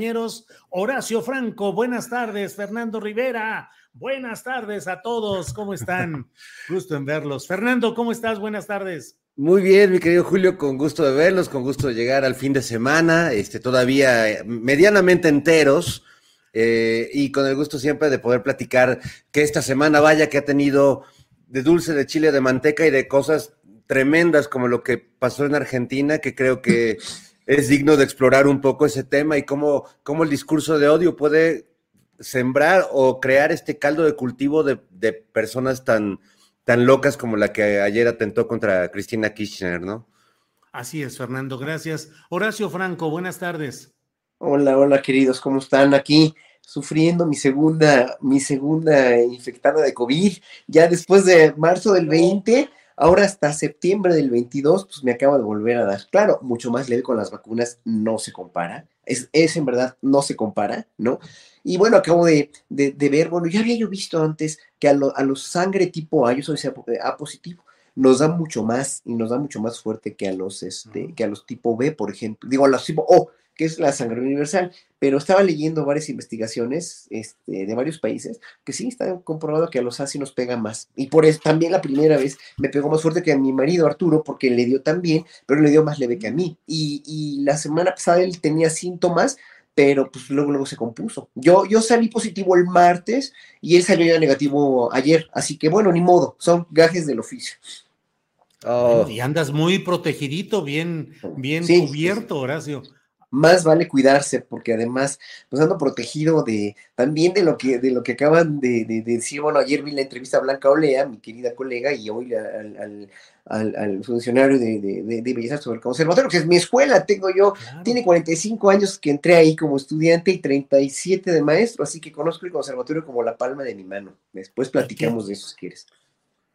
Compañeros, Horacio Franco, buenas tardes. Fernando Rivera, buenas tardes a todos. ¿Cómo están? Gusto en verlos. Fernando, ¿cómo estás? Buenas tardes. Muy bien, mi querido Julio, con gusto de verlos, con gusto de llegar al fin de semana, este, todavía medianamente enteros, eh, y con el gusto siempre de poder platicar que esta semana vaya que ha tenido de dulce, de chile, de manteca y de cosas tremendas como lo que pasó en Argentina, que creo que es digno de explorar un poco ese tema y cómo, cómo el discurso de odio puede sembrar o crear este caldo de cultivo de, de personas tan, tan locas como la que ayer atentó contra Cristina Kirchner, ¿no? Así es, Fernando, gracias. Horacio Franco, buenas tardes. Hola, hola, queridos, ¿cómo están? Aquí sufriendo mi segunda, mi segunda infectada de COVID, ya después de marzo del 20, ahora hasta septiembre del 22, pues me acaba de volver a dar. Claro, mucho más leve con las vacunas, no se compara, es, es en verdad, no se compara, ¿no? Y bueno, acabo de, de, de ver, bueno, ya había yo visto antes que a, lo, a los sangre tipo A, yo soy A positivo, nos da mucho más y nos da mucho más fuerte que a los, este, que a los tipo B, por ejemplo, digo, a los tipo O, que es la sangre universal, pero estaba leyendo varias investigaciones este, de varios países que sí está comprobado que a los A sí nos pega más. Y por eso también la primera vez me pegó más fuerte que a mi marido Arturo, porque le dio también, pero le dio más leve que a mí. Y, y la semana pasada él tenía síntomas, pero pues luego, luego se compuso. Yo, yo salí positivo el martes y él salió ya negativo ayer, así que bueno, ni modo, son gajes del oficio. Oh. y andas muy protegidito, bien, bien sí, cubierto, Horacio más vale cuidarse, porque además, pues ando protegido de también de lo que, de lo que acaban de, de, de decir. Bueno, ayer vi la entrevista a Blanca Olea, mi querida colega, y hoy al, al, al, al funcionario de, de, de, Bellas sobre el conservatorio, que es mi escuela, tengo yo, claro. tiene 45 años que entré ahí como estudiante y 37 de maestro, así que conozco el conservatorio como la palma de mi mano. Después platicamos de eso si quieres.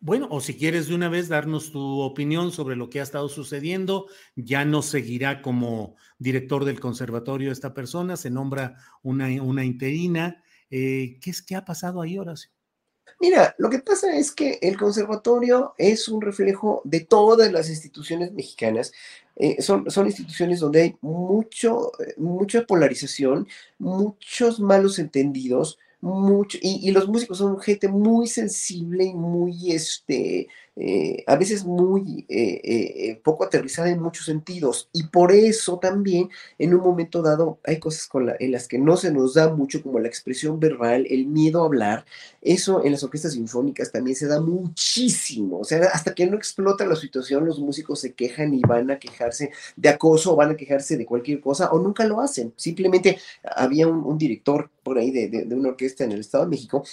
Bueno, o si quieres de una vez darnos tu opinión sobre lo que ha estado sucediendo, ya no seguirá como director del conservatorio esta persona, se nombra una, una interina. Eh, ¿Qué es que ha pasado ahí, Horacio? Mira, lo que pasa es que el conservatorio es un reflejo de todas las instituciones mexicanas. Eh, son, son, instituciones donde hay mucho, mucha polarización, muchos malos entendidos, mucho, y, y, los músicos son gente muy sensible y muy, este, eh, a veces muy eh, eh, poco aterrizada en muchos sentidos. Y por eso también, en un momento dado, hay cosas en las que no se nos da mucho, como la expresión verbal, el miedo a hablar. Eso en las orquestas sinfónicas también se da muchísimo. O sea, hasta que no explota la situación, los músicos se quejan y van a quejarse de acoso, van a quejarse de cualquier cosa, o nunca lo hacen. Simplemente había un, un director por ahí de, de, de una orquesta en el Estado de México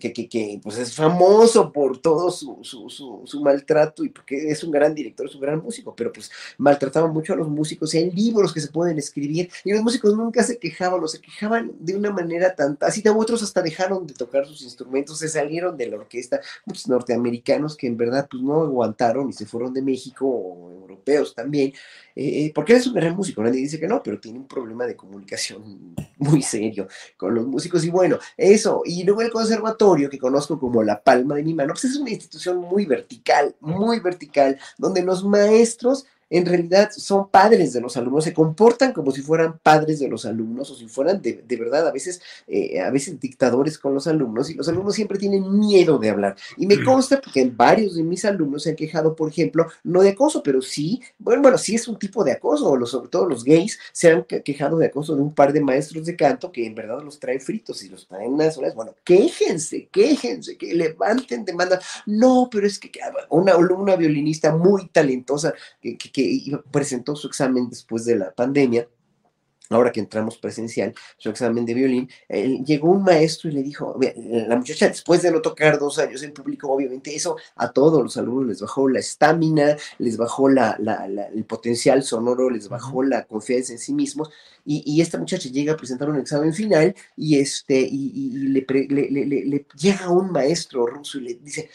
que, que, que, pues es famoso por todo su, su, su, maltrato y porque es un gran director, es un gran músico, pero pues maltrataba mucho a los músicos y hay libros que se pueden escribir y los músicos nunca se quejaban o se quejaban de una manera tan tácita, otros hasta dejaron de tocar sus instrumentos, se salieron de la orquesta, muchos norteamericanos que en verdad pues no aguantaron y se fueron de México europeos también, eh, porque es un gran músico, nadie dice que no, pero tiene un problema de comunicación muy serio con los músicos. Y bueno, eso, y luego el conservatorio, que conozco como la palma de mi mano, pues es una institución muy vertical, muy vertical, donde los maestros en realidad son padres de los alumnos, se comportan como si fueran padres de los alumnos o si fueran de, verdad a veces, eh, a veces dictadores con los alumnos y los alumnos siempre tienen miedo de hablar. Y me consta porque varios de mis alumnos se han quejado, por ejemplo, no de acoso, pero sí, bueno, bueno, sí es un tipo de acoso, los, sobre todo los gays se han quejado de acoso de un par de maestros de canto que en verdad los traen fritos y los traen unas horas, bueno, quéjense, quéjense, que levanten demanda. No, pero es que una alumna violinista muy talentosa que, que presentó su examen después de la pandemia, ahora que entramos presencial, su examen de violín, llegó un maestro y le dijo, la muchacha después de no tocar dos años en público, obviamente eso a todos los alumnos les bajó la estamina, les bajó la, el potencial sonoro, les bajó la confianza en sí mismos, y, esta muchacha llega a presentar un examen final y, este, y, le, le llega un maestro ruso y le dice,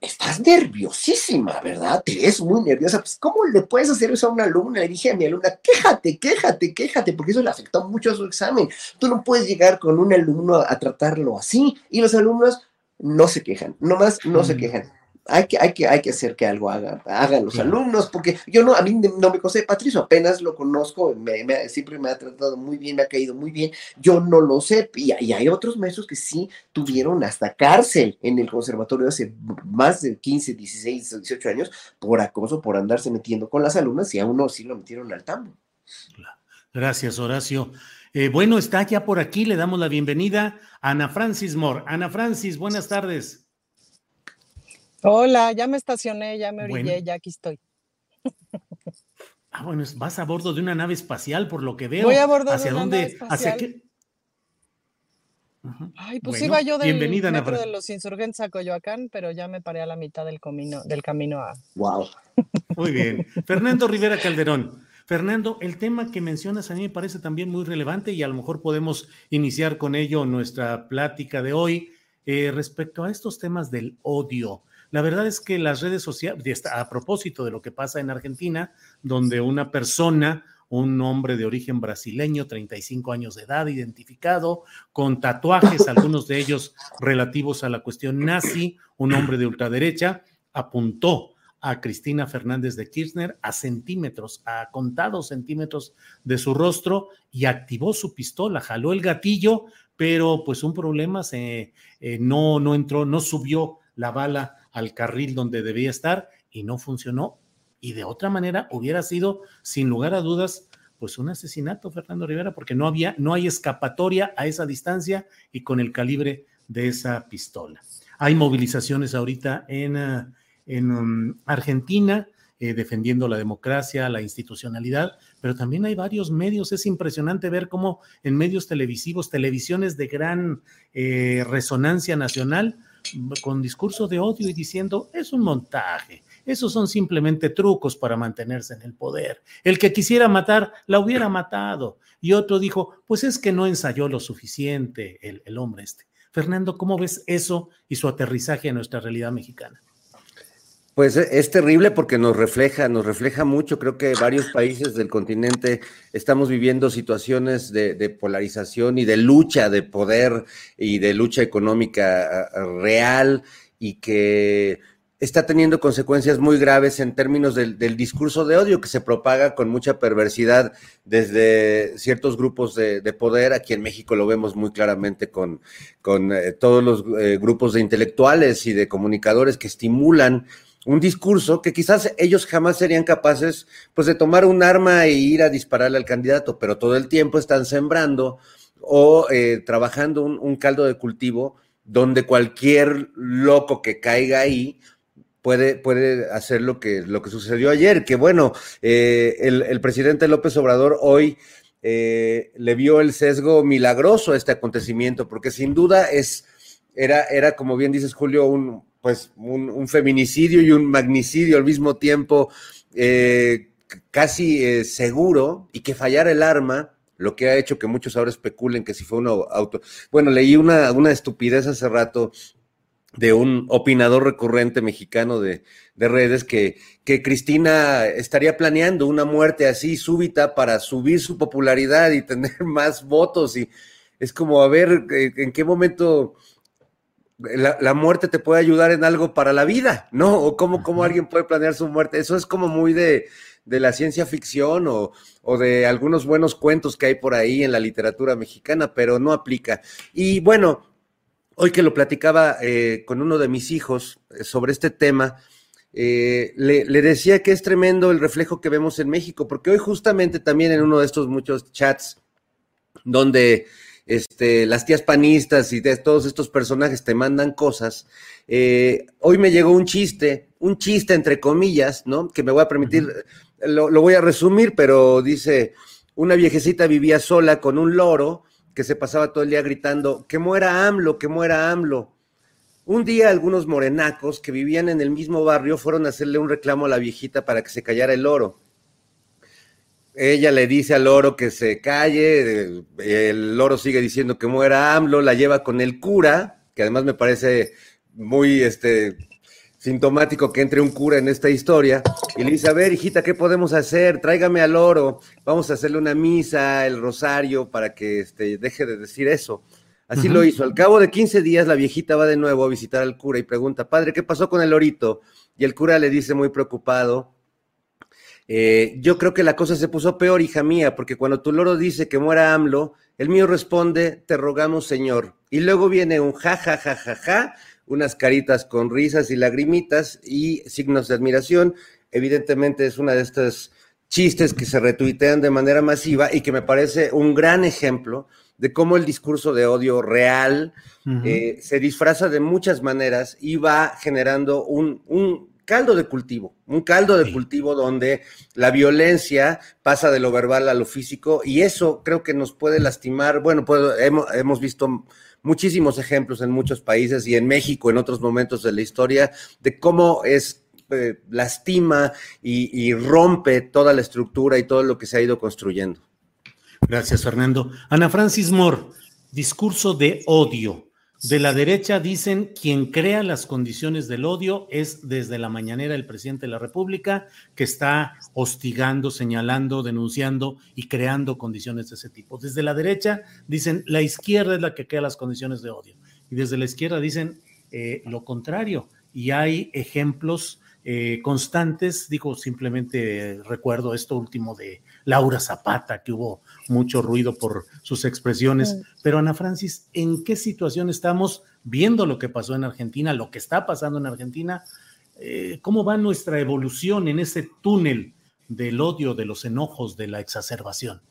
estás nerviosísima, ¿verdad? Te ves muy nerviosa. Pues, ¿cómo le puedes hacer eso a una alumna? Le dije a mi alumna, quéjate, quéjate, quéjate, porque eso le afectó mucho a su examen. Tú no puedes llegar con un alumno a, tratarlo así. Y los alumnos no se quejan, nomás no se quejan hay que, hay que, hay que hacer que algo haga, hagan los alumnos, porque yo no, a mí no me conoce Patricio, apenas lo conozco, me, siempre me ha tratado muy bien, me ha caído muy bien, yo no lo sé, y, hay otros maestros que sí tuvieron hasta cárcel en el conservatorio hace más de 15, 16, 18 años por acoso, por andarse metiendo con las alumnas, y a uno sí lo metieron al tambo. Gracias, Horacio. Eh, bueno, está ya por aquí, le damos la bienvenida a Ana Francis Moore. Ana Francis, buenas tardes. Hola, ya me estacioné, ya me orillé, ya aquí estoy. Ah, bueno, vas a bordo de una nave espacial, por lo que veo. Voy a bordo ¿Hacia de una dónde? nave espacial. ¿Hacia qué? Ay, pues iba yo del metro de los insurgentes a Coyoacán, pero ya me paré a la mitad del camino, del camino a. Wow. Muy bien. Fernando Rivera Calderón. Fernando, el tema que mencionas a mí me parece también muy relevante y a lo mejor podemos iniciar con ello nuestra plática de hoy eh, respecto a estos temas del odio. La verdad es que las redes sociales, a propósito de lo que pasa en Argentina, donde una persona, un hombre de origen brasileño, 35 años de edad, identificado, con tatuajes, algunos de ellos relativos a la cuestión nazi, un hombre de ultraderecha, apuntó a Cristina Fernández de Kirchner a centímetros, a contados centímetros de su rostro y activó su pistola, jaló el gatillo, pero pues un problema se eh, no, no entró, no subió la bala al carril donde debía estar y no funcionó. Y de otra manera hubiera sido, sin lugar a dudas, pues un asesinato, Fernando Rivera, porque no había, no hay escapatoria a esa distancia y con el calibre de esa pistola. Hay movilizaciones ahorita en, ah, en um, Argentina, eh, defendiendo la democracia, la institucionalidad, pero también hay varios medios. Es impresionante ver cómo en medios televisivos, televisiones de gran eh, resonancia nacional, con discurso de odio y diciendo, es un montaje, esos son simplemente trucos para mantenerse en el poder. El que quisiera matar, la hubiera matado. Y otro dijo, pues es que no ensayó lo suficiente el, el hombre este. Fernando, ¿cómo ves eso y su aterrizaje a nuestra realidad mexicana? Pues e, es terrible porque nos refleja, nos refleja mucho. Creo que varios países del continente estamos viviendo situaciones de, polarización y de lucha de poder y de lucha económica real y que está teniendo consecuencias muy graves en términos del, discurso de odio que se propaga con mucha perversidad desde ciertos grupos de, poder. Aquí en México lo vemos muy claramente con, con eh, todos los eh, grupos de intelectuales y de comunicadores que estimulan un discurso que quizás ellos jamás serían capaces pues de tomar un arma e ir a dispararle al candidato, pero todo el tiempo están sembrando o eh, trabajando un, caldo de cultivo donde cualquier loco que caiga ahí puede, puede hacer lo que, lo que sucedió ayer, que bueno, eh, el, presidente López Obrador hoy eh, le vio el sesgo milagroso a este acontecimiento, porque sin duda es, era, era como bien dices Julio, un, pues un, feminicidio y un magnicidio al mismo tiempo eh, casi eh, seguro y que fallara el arma, lo que ha hecho que muchos ahora especulen que si fue un auto. Bueno, leí una, una estupidez hace rato de un opinador recurrente mexicano de, redes que, que, Cristina estaría planeando una muerte así súbita para subir su popularidad y tener más votos. Y es como, a ver, eh, ¿en qué momento la, muerte te puede ayudar en algo para la vida, ¿no? O cómo, cómo alguien puede planear su muerte. Eso es como muy de, de la ciencia ficción o, o, de algunos buenos cuentos que hay por ahí en la literatura mexicana, pero no aplica. Y bueno, hoy que lo platicaba eh, con uno de mis hijos eh, sobre este tema, eh, le, le, decía que es tremendo el reflejo que vemos en México, porque hoy justamente también en uno de estos muchos chats donde este, las tías panistas y de todos estos personajes te mandan cosas, eh, hoy me llegó un chiste, un chiste entre comillas, ¿no? Que me voy a permitir, lo, lo voy a resumir, pero dice, una viejecita vivía sola con un loro que se pasaba todo el día gritando, que muera AMLO, que muera AMLO. Un día algunos morenacos que vivían en el mismo barrio fueron a hacerle un reclamo a la viejita para que se callara el loro. Ella le dice al loro que se calle, el loro sigue diciendo que muera AMLO, la lleva con el cura, que además me parece muy este, sintomático que entre un cura en esta historia, y le dice, a ver, hijita, ¿qué podemos hacer? Tráigame al loro, vamos a hacerle una misa, el rosario, para que este, deje de decir eso. Así lo hizo. Al cabo de 15 días, la viejita va de nuevo a visitar al cura y pregunta, padre, ¿qué pasó con el lorito? Y el cura le dice muy preocupado, eh, yo creo que la cosa se puso peor, hija mía, porque cuando tu loro dice que muera AMLO, el mío responde, te rogamos, señor. Y luego viene un ja, ja, ja, ja, ja, unas caritas con risas y lagrimitas y signos de admiración. Evidentemente es una de estas chistes que se retuitean de manera masiva y que me parece un gran ejemplo de cómo el discurso de odio real eh, se disfraza de muchas maneras y va generando un, un, caldo de cultivo, un caldo de cultivo donde la violencia pasa de lo verbal a lo físico y eso creo que nos puede lastimar. Bueno, hemos, hemos visto muchísimos ejemplos en muchos países y en México en otros momentos de la historia de cómo es eh, lastima y, y, rompe toda la estructura y todo lo que se ha ido construyendo. Gracias, Fernando. Ana Francis Moore, discurso de odio. De la derecha dicen quien crea las condiciones del odio es desde la mañanera el presidente de la República que está hostigando, señalando, denunciando y creando condiciones de ese tipo. Desde la derecha dicen la izquierda es la que crea las condiciones de odio y desde la izquierda dicen eh, lo contrario y hay ejemplos eh, constantes. Digo, simplemente recuerdo esto último de Laura Zapata, que hubo mucho ruido por sus expresiones. Pero Ana Francis, ¿en qué situación estamos viendo lo que pasó en Argentina, lo que está pasando en Argentina? Eh, ¿Cómo va nuestra evolución en ese túnel del odio, de los enojos, de la exacerbación?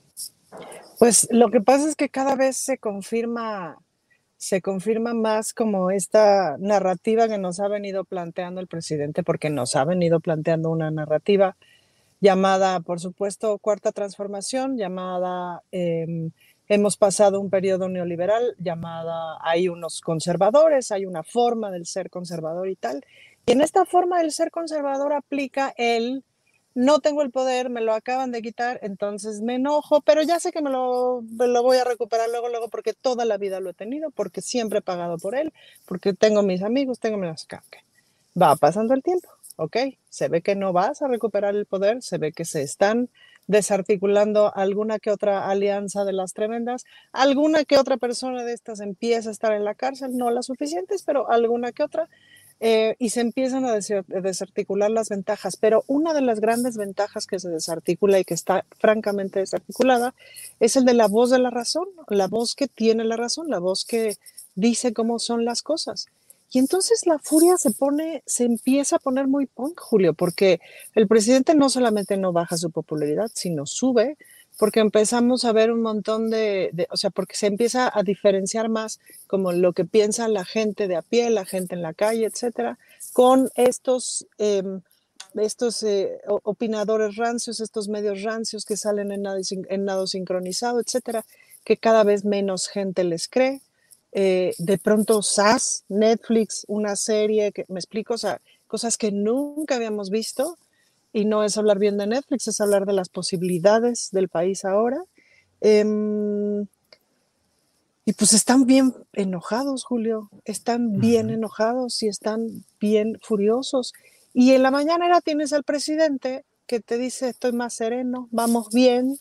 Pues lo que pasa es que cada vez se confirma, se confirma más como esta narrativa que nos ha venido planteando el presidente, porque nos ha venido planteando una narrativa llamada, por supuesto, cuarta transformación, llamada, eh, hemos pasado un periodo neoliberal, llamada, hay unos conservadores, hay una forma del ser conservador y tal. Y en esta forma del ser conservador aplica el, no tengo el poder, me lo acaban de quitar, entonces me enojo, pero ya sé que me lo, me lo voy a recuperar luego, luego, porque toda la vida lo he tenido, porque siempre he pagado por él, porque tengo mis amigos, tengo mis... Va pasando el tiempo ok, se ve que no vas a recuperar el poder, se ve que se están desarticulando alguna que otra alianza de las tremendas, alguna que otra persona de estas empieza a estar en la cárcel, no las suficientes, pero alguna que otra, eh, y se empiezan a desarticular las ventajas. Pero una de las grandes ventajas que se desarticula y que está francamente desarticulada es el de la voz de la razón, la voz que tiene la razón, la voz que dice cómo son las cosas. Y entonces la furia se pone, se empieza a poner muy punk, Julio, porque el presidente no solamente no baja su popularidad, sino sube, porque empezamos a ver un montón de, o sea, porque se empieza a diferenciar más como lo que piensa la gente de a pie, la gente en la calle, etcétera, con estos, em, estos eh, opinadores rancios, estos medios rancios que salen en nado, en nado sincronizado, etcétera, que cada vez menos gente les cree. Eh, de pronto SAS, Netflix, una serie, que me explico, o sea, cosas que nunca habíamos visto y no es hablar bien de Netflix, es hablar de las posibilidades del país ahora. Em, y pues están bien enojados, Julio, están bien enojados y están bien furiosos. Y en la mañana era tienes al presidente que te dice estoy más sereno, vamos bien,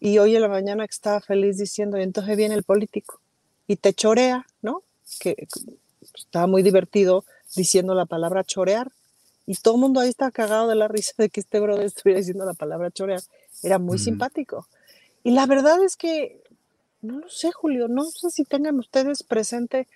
y hoy en la mañana estaba feliz diciendo, y entonces viene el político y te chorea, ¿no? Que estaba muy divertido diciendo la palabra chorear. Y todo el mundo ahí está cagado de la risa de que este brother estuviera diciendo la palabra chorear. Era muy simpático. Y la verdad es que, no lo sé, Julio, no sé si tengan ustedes presente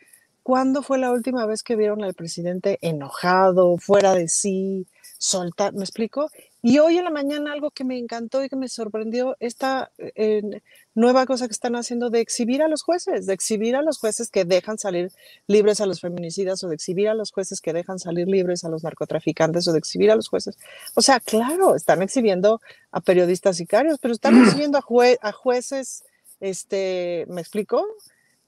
cuándo fue la última vez que vieron al presidente enojado, fuera de sí, soltar, ¿me explico? Y hoy en la mañana algo que me encantó y que me sorprendió, esta eh, nueva cosa que están haciendo de exhibir a los jueces, de exhibir a los jueces que dejan salir libres a los feminicidas o de exhibir a los jueces que dejan salir libres a los narcotraficantes o de exhibir a los jueces. O sea, claro, están exhibiendo a periodistas sicarios, pero están exhibiendo a, a jueces, este, ¿me explico?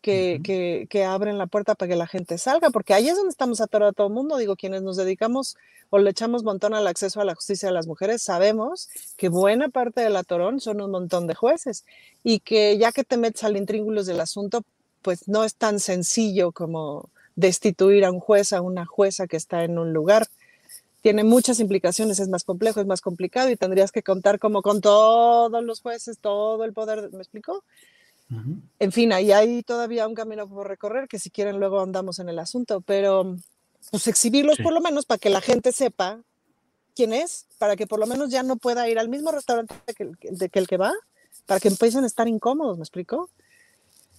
Que, que, abren la puerta para que la gente salga, porque ahí es donde estamos atorados a todo el mundo. Digo, quienes nos dedicamos o le echamos montón al acceso a la justicia de las mujeres, sabemos que buena parte del atorón son un montón de jueces y que ya que te metes al intríngulos del asunto, pues no es tan sencillo como destituir a un juez, a una jueza que está en un lugar. Tiene muchas implicaciones, es más complejo, es más complicado y tendrías que contar como con todos los jueces, todo el poder, ¿me En fin, ahí hay todavía un camino por recorrer que si quieren luego andamos en el asunto, pero pues exhibirlos por lo menos para que la gente sepa quién es, para que por lo menos ya no pueda ir al mismo restaurante que el que, el que va, para que empiecen a estar incómodos, ¿me explico?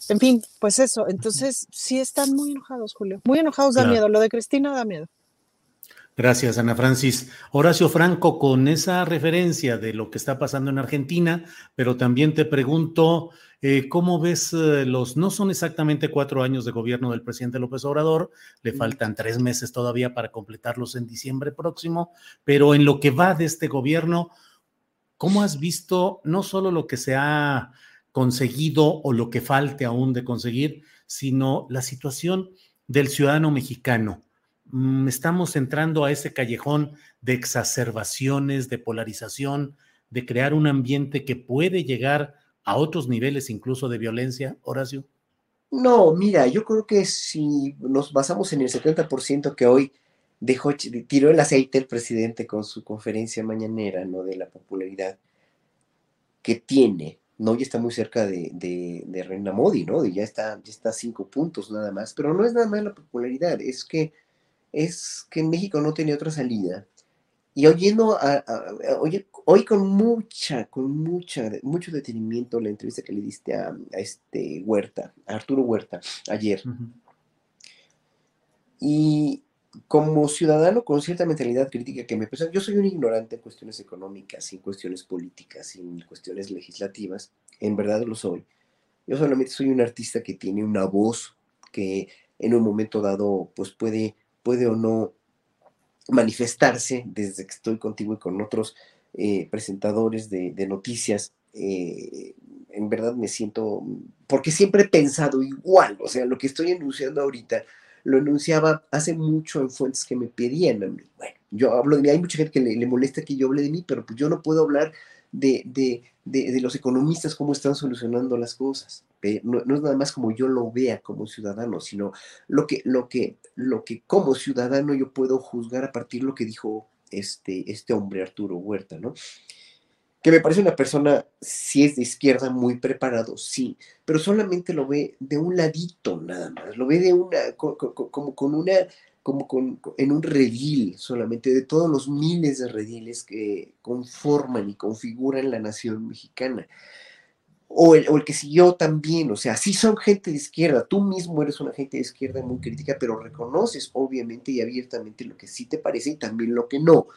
En fin, pues eso, entonces sí están muy enojados, Julio, muy enojados, da miedo, lo de Cristina da miedo. Gracias, Ana Francis. Horacio Franco, con esa referencia de lo que está pasando en Argentina, pero también te pregunto, eh, ¿cómo ves eh, los, no son exactamente cuatro años de gobierno del presidente López Obrador, le faltan tres meses todavía para completarlos en diciembre próximo, pero en lo que va de este gobierno, ¿cómo has visto no solo lo que se ha conseguido o lo que falte aún de conseguir, sino la situación del ciudadano mexicano? Mm, estamos entrando a ese callejón de exacerbaciones, de polarización, de crear un ambiente que puede llegar a otros niveles incluso de violencia, Horacio? No, mira, yo creo que si nos basamos en el 70% que hoy dejó, tiró el aceite el presidente con su conferencia mañanera, ¿no? De la popularidad que tiene, ¿no? Ya está muy cerca de, de, de Reina Modi, ¿no? Ya está, ya está cinco puntos nada más, pero no es nada más la popularidad, es que es que México no tenía otra salida. Y oyendo, a, hoy con mucha, con mucha, mucho detenimiento la entrevista que le diste a, este Huerta, a Arturo Huerta, ayer. Y como ciudadano con cierta mentalidad crítica que me pesa, yo soy un ignorante en cuestiones económicas, en cuestiones políticas, en cuestiones legislativas, en verdad lo soy. Yo solamente soy un artista que tiene una voz que en un momento dado pues puede puede o no manifestarse desde que estoy contigo y con otros eh, presentadores de, noticias. Eh, en verdad me siento, porque siempre he pensado igual, o sea, lo que estoy enunciando ahorita, lo enunciaba hace mucho en fuentes que me pedían a mí. Bueno, yo hablo de mí, hay mucha gente que le, le molesta que yo hable de mí, pero pues yo no puedo hablar de, de, de, los economistas cómo están solucionando las cosas. No, es nada más como yo lo vea como ciudadano, sino lo que, lo que, lo que como ciudadano yo puedo juzgar a partir de lo que dijo este, este hombre Arturo Huerta, ¿no? Que me parece una persona, si es de izquierda, muy preparado, sí, pero solamente lo ve de un ladito nada más, lo ve de una, como con una como en un redil solamente de todos los miles de rediles que conforman y configuran la nación mexicana. O el, o el, que siguió también, o sea, sí son gente de izquierda, tú mismo eres una gente de izquierda muy crítica, pero reconoces obviamente y abiertamente lo que sí te parece y también lo que no.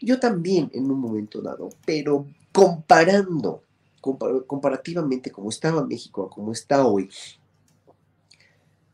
Yo también en un momento dado, pero comparando, comparativamente como estaba México, como está hoy,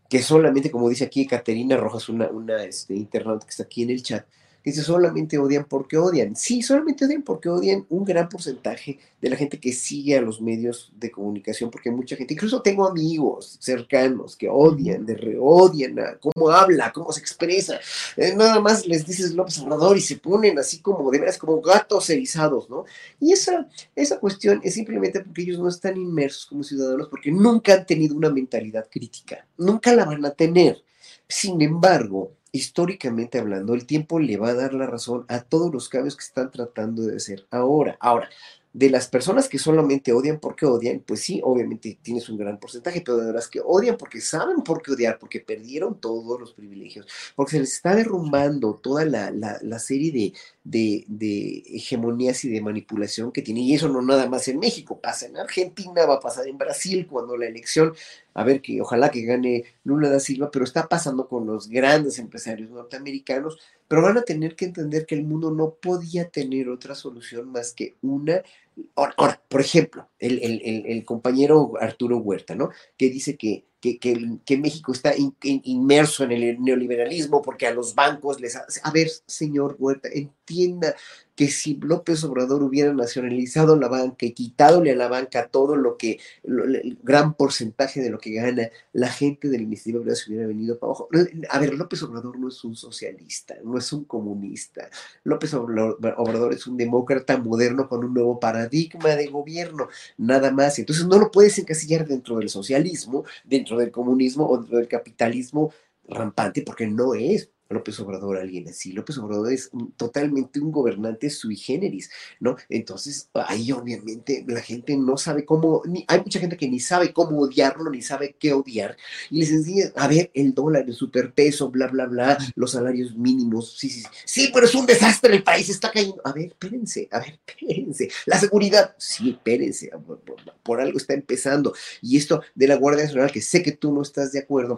que solamente, como dice aquí Caterina Rojas, una, una este, internauta que está aquí en el chat, dice solamente odian porque odian. Sí, solamente odian porque odian un gran porcentaje de la gente que sigue a los medios de comunicación, porque mucha gente, incluso tengo amigos cercanos que odian, de re, odian a cómo habla, cómo se expresa. Eh, nada más les dices López Obrador y se ponen así como de veras como gatos erizados, ¿no? Y esa, esa cuestión es simplemente porque ellos no están inmersos como ciudadanos, porque nunca han tenido una mentalidad crítica, nunca la van a tener. Sin embargo, históricamente hablando, el tiempo le va a dar la razón a todos los cambios que están tratando de hacer ahora. Ahora, de las personas que solamente odian porque odian, pues sí, obviamente tienes un gran porcentaje, pero de las que odian porque saben por qué odiar, porque perdieron todos los privilegios, porque se les está derrumbando toda la, la, serie de, de, hegemonías y de manipulación que tiene. Y eso no nada más en México, pasa en Argentina, va a pasar en Brasil cuando la elección, a ver que ojalá que gane Lula da Silva, pero está pasando con los grandes empresarios norteamericanos, pero van a tener que entender que el mundo no podía tener otra solución más que una Ahora, por ejemplo, el, compañero Arturo Huerta, ¿no? Que dice que, que, que, México está inmerso en el neoliberalismo porque a los bancos les... A ver, señor Huerta, entienda que si López Obrador hubiera nacionalizado la banca y quitadole a la banca todo lo que, el gran porcentaje de lo que gana la gente del Ministerio de se hubiera venido para abajo. A ver, López Obrador no es un socialista, no es un comunista. López Obrador es un demócrata moderno con un nuevo paradigma de gobierno, nada más. Entonces no lo puedes encasillar dentro del socialismo, dentro del comunismo o dentro del capitalismo rampante, porque no es. López Obrador alguien así. López Obrador es totalmente un gobernante sui generis, ¿no? Entonces, ahí obviamente la gente no sabe cómo, hay mucha gente que ni sabe cómo odiarlo, ni sabe qué odiar, y les decía, a ver, el dólar, el superpeso, bla, bla, bla, los salarios mínimos, sí, sí, sí, sí, pero es un desastre, el país está cayendo. A ver, espérense, a ver, espérense. La seguridad, sí, espérense, por algo está empezando. Y esto de la Guardia Nacional, que sé que tú no estás de acuerdo,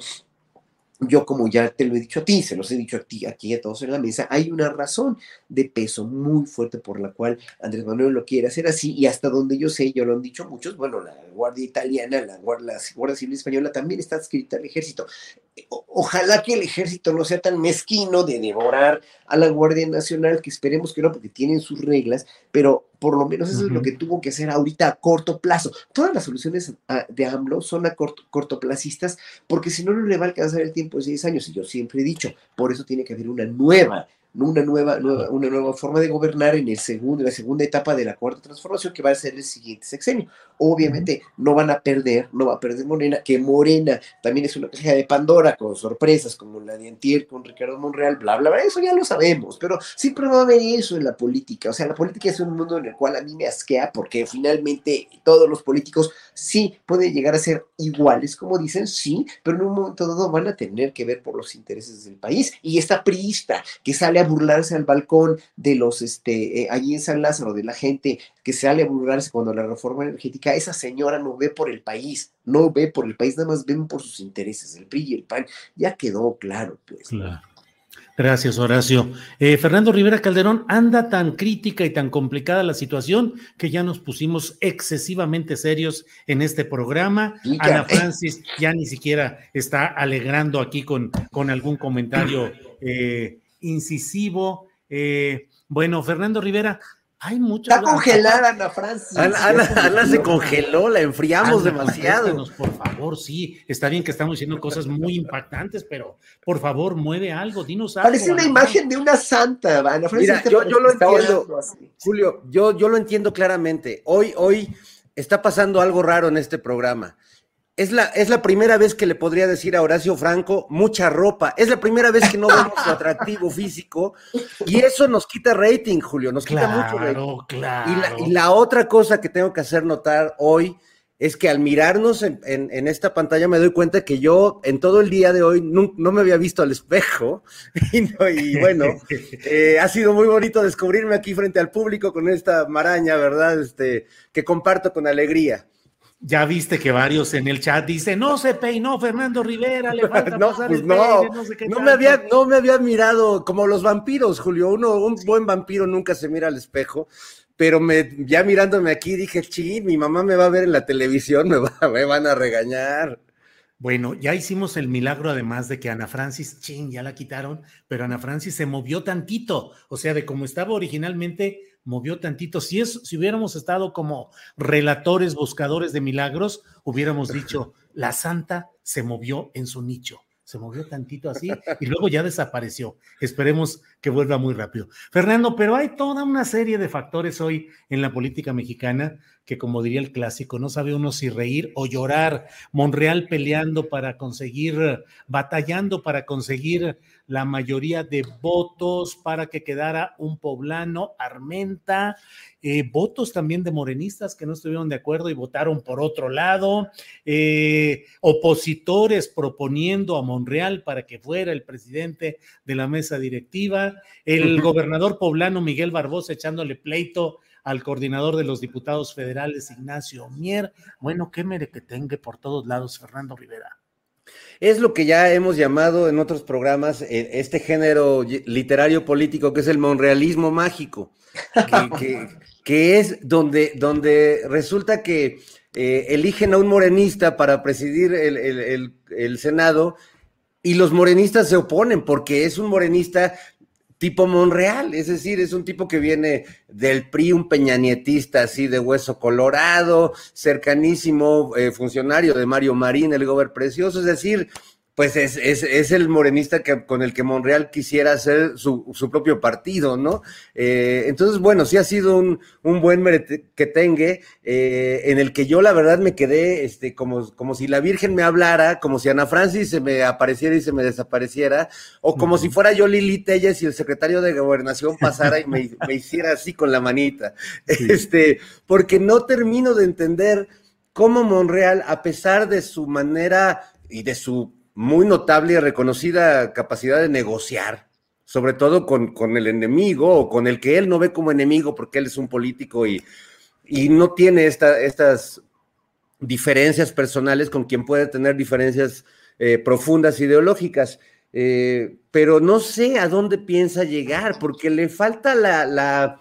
yo como ya te lo he dicho a ti, se los he dicho a ti, aquí a todos en la mesa, hay una razón de peso muy fuerte por la cual Andrés Manuel lo quiere hacer así y hasta donde yo sé, yo lo han dicho muchos, bueno, la Guardia Italiana, la Guardia, Civil Española también está adscrita al ejército. ojalá que el ejército no sea tan mezquino de devorar a la Guardia Nacional, que esperemos que no, porque tienen sus reglas, pero por lo menos eso es lo que tuvo que hacer ahorita a corto plazo. Todas las soluciones de AMLO son a corto, cortoplacistas, porque si no, no le va a alcanzar el tiempo de seis años. Y yo siempre he dicho, por eso tiene que haber una nueva una nueva, nueva, una nueva forma de gobernar en el segundo, la segunda etapa de la cuarta transformación, que va a ser el siguiente sexenio. Obviamente no van a perder, no va a perder Morena, que Morena también es una caja de Pandora con sorpresas como la de Antier con Ricardo Monreal, bla, bla, bla, eso ya lo sabemos, pero siempre va a haber eso en la política. O sea, la política es un mundo en el cual a mí me asquea porque finalmente todos los políticos sí pueden llegar a ser iguales, como dicen, sí, pero en un momento dado van a tener que ver por los intereses del país. Y esta priista que sale a burlarse al balcón de los, este, eh, allí en San Lázaro, de la gente que sale a burlarse cuando la reforma energética, esa señora no ve por el país, no ve por el país, nada más ven por sus intereses, el PRI y el PAN, ya quedó claro, pues. Gracias, Horacio. Eh, Fernando Rivera Calderón, anda tan crítica y tan complicada la situación que ya nos pusimos excesivamente serios en este programa. Ana Francis ya ni siquiera está alegrando aquí con, con algún comentario eh, incisivo. Eh, bueno, Fernando Rivera, hay mucha. Está congelada Ana Francis. Ana, se congeló, la enfriamos demasiado. Por favor, sí. Está bien que estamos diciendo cosas muy impactantes, pero por favor, mueve algo, dinos algo. Parece una imagen de una santa, Ana Francis. Mira, yo, yo lo entiendo, Julio, yo, yo lo entiendo claramente. Hoy, hoy está pasando algo raro en este programa. Es la, es la primera vez que le podría decir a Horacio Franco mucha ropa. Es la primera vez que no vemos su atractivo físico y eso nos quita rating, Julio. Nos quita mucho rating. Claro. Y la, y la otra cosa que tengo que hacer notar hoy es que al mirarnos en, en, esta pantalla me doy cuenta que yo en todo el día de hoy no, me había visto al espejo y, bueno, eh, ha sido muy bonito descubrirme aquí frente al público con esta maraña, ¿verdad? Este, que comparto con alegría. Ya viste que varios en el chat dicen, no se peinó Fernando Rivera, le falta no, pues no, no, me había, no me había mirado como los vampiros, Julio. Uno, un buen vampiro nunca se mira al espejo, pero me, ya mirándome aquí dije, ching, mi mamá me va a ver en la televisión, me, va, me van a regañar. Bueno, ya hicimos el milagro además de que Ana Francis, ching, ya la quitaron, pero Ana Francis se movió tantito, o sea, de como estaba originalmente, movió tantito. Si, es, si hubiéramos estado como relatores, buscadores de milagros, hubiéramos dicho, la santa se movió en su nicho. Se movió tantito así y luego ya desapareció. Esperemos que vuelva muy rápido. Fernando, pero hay toda una serie de factores hoy en la política mexicana que, como diría el clásico, no sabe uno si reír o llorar. Monreal peleando para conseguir, batallando para conseguir la mayoría de votos para que quedara un poblano, Armenta, eh, votos también de morenistas que no estuvieron de acuerdo y votaron por otro lado, eh, opositores proponiendo a Monreal para que fuera el presidente de la mesa directiva, el gobernador poblano Miguel Barbosa echándole pleito al coordinador de los diputados federales, Ignacio Mier. Bueno, qué merequetengue por todos lados, Fernando Rivera. Es lo que ya hemos llamado en otros programas eh, este género literario político que es el monrealismo mágico, que, es donde, donde resulta que eh, eligen a un morenista para presidir el Senado y los morenistas se oponen porque es un morenista tipo Monreal, es decir, es un tipo que viene del PRI, un peñanietista así de hueso colorado, cercanísimo eh, funcionario de Mario Marín, el gober precioso, es decir, pues es, es, es, el morenista que, con el que Monreal quisiera hacer su, su propio partido, ¿no? Eh, entonces, bueno, sí ha sido un, un buen que tenga, eh, en el que yo la verdad me quedé este, como, como si la Virgen me hablara, como si Ana Francis se me apareciera y se me desapareciera, o como si fuera yo Lili Telles y el secretario de Gobernación pasara y me, me hiciera así con la manita. Este, porque no termino de entender cómo Monreal, a pesar de su manera y de su muy notable y reconocida capacidad de negociar, sobre todo con, con, el enemigo o con el que él no ve como enemigo porque él es un político y, y no tiene esta, estas diferencias personales con quien puede tener diferencias eh, profundas ideológicas. Eh, pero no sé a dónde piensa llegar porque le falta la, la,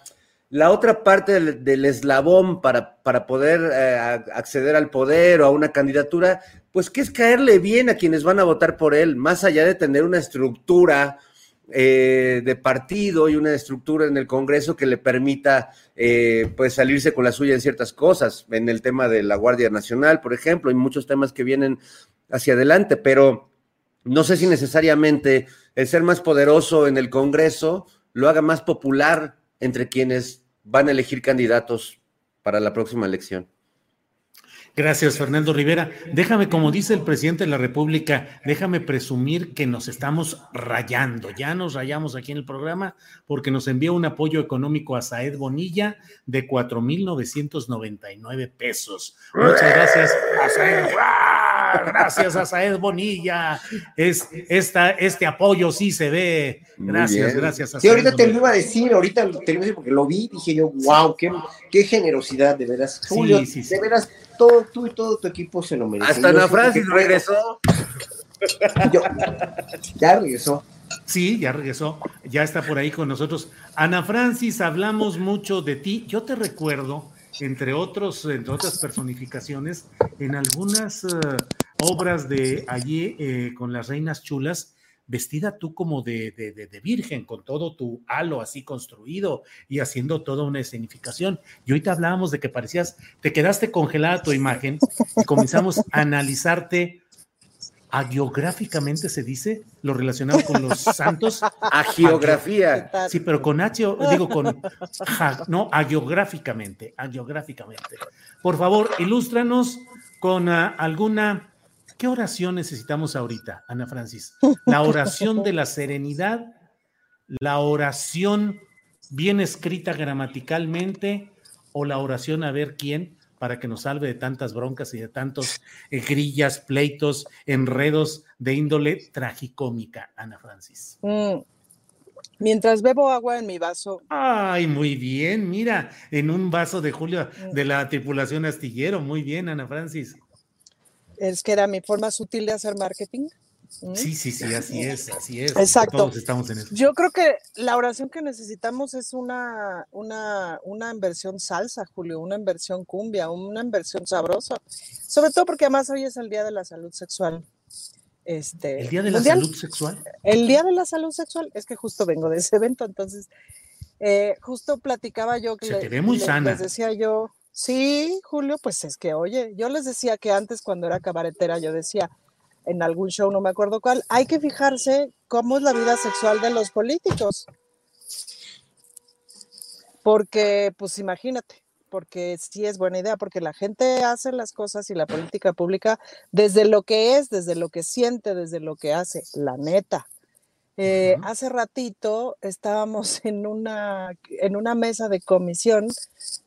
la otra parte del, del eslabón para, para poder eh, acceder al poder o a una candidatura, pues que es caerle bien a quienes van a votar por él, más allá de tener una estructura eh, de partido y una estructura en el Congreso que le permita eh, pues salirse con la suya en ciertas cosas, en el tema de la Guardia Nacional, por ejemplo, y muchos temas que vienen hacia adelante, pero no sé si necesariamente el ser más poderoso en el Congreso lo haga más popular entre quienes van a elegir candidatos para la próxima elección. Gracias, Fernando Rivera. Déjame, como dice el presidente de la República, déjame presumir que nos estamos rayando. Ya nos rayamos aquí en el programa porque nos envió un apoyo económico a Saed Bonilla de 4.999 pesos. Muchas gracias a Saed. Gracias a Saed Bonilla. Es, esta, este apoyo sí se ve. Gracias, gracias a Sí, ahorita te lo iba a decir, ahorita te lo iba a decir porque lo vi, dije yo, wow, qué, qué generosidad, de veras. Julio, sí, sí, sí. de veras todo, tú y todo tu equipo se lo merecen. Hasta Ana Francis regresó. ya regresó. Sí, ya regresó, ya está por ahí con nosotros. Ana Francis, hablamos mucho de ti. Yo te recuerdo, entre otros, entre otras personificaciones, en algunas uh, obras de allí eh, con las reinas chulas, vestida tú como de, de, de, virgen, con todo tu halo así construido y haciendo toda una escenificación. Y ahorita hablábamos de que parecías, te quedaste congelada tu imagen y comenzamos a analizarte agiográficamente se dice lo relacionado con los santos. Agiografía. Sí, pero con H, digo con, no, agiográficamente, agiográficamente. Por favor, ilústranos con uh, alguna ¿Qué oración necesitamos ahorita, Ana Francis? La oración de la serenidad, la oración bien escrita gramaticalmente o la oración a ver quién para que nos salve de tantas broncas y de tantos eh, grillas, pleitos, enredos de índole tragicómica, Ana Francis. Mm. Mientras bebo agua en mi vaso. Ay, muy bien, mira, en un vaso de Julio de la tripulación astillero, muy bien, Ana Francis es que era mi forma sutil de hacer marketing. Sí, sí, sí, así es, así es. Exacto. Todos estamos en eso. Yo creo que la oración que necesitamos es una, una, una inversión salsa, Julio, una inversión cumbia, una inversión sabrosa. Sobre todo porque además hoy es el Día de la Salud Sexual. Este, ¿El Día de la Salud Sexual? El Día de la Salud Sexual, es que justo vengo de ese evento, entonces, eh, justo platicaba yo que Se te ve muy sana. les decía yo, Sí, Julio, pues es que, oye, yo les decía que antes cuando era cabaretera, yo decía en algún show, no me acuerdo cuál, hay que fijarse cómo es la vida sexual de los políticos. Porque, pues imagínate, porque sí es buena idea, porque la gente hace las cosas y la política pública desde lo que es, desde lo que siente, desde lo que hace, la neta. Eh, hace ratito estábamos en una, en una mesa de comisión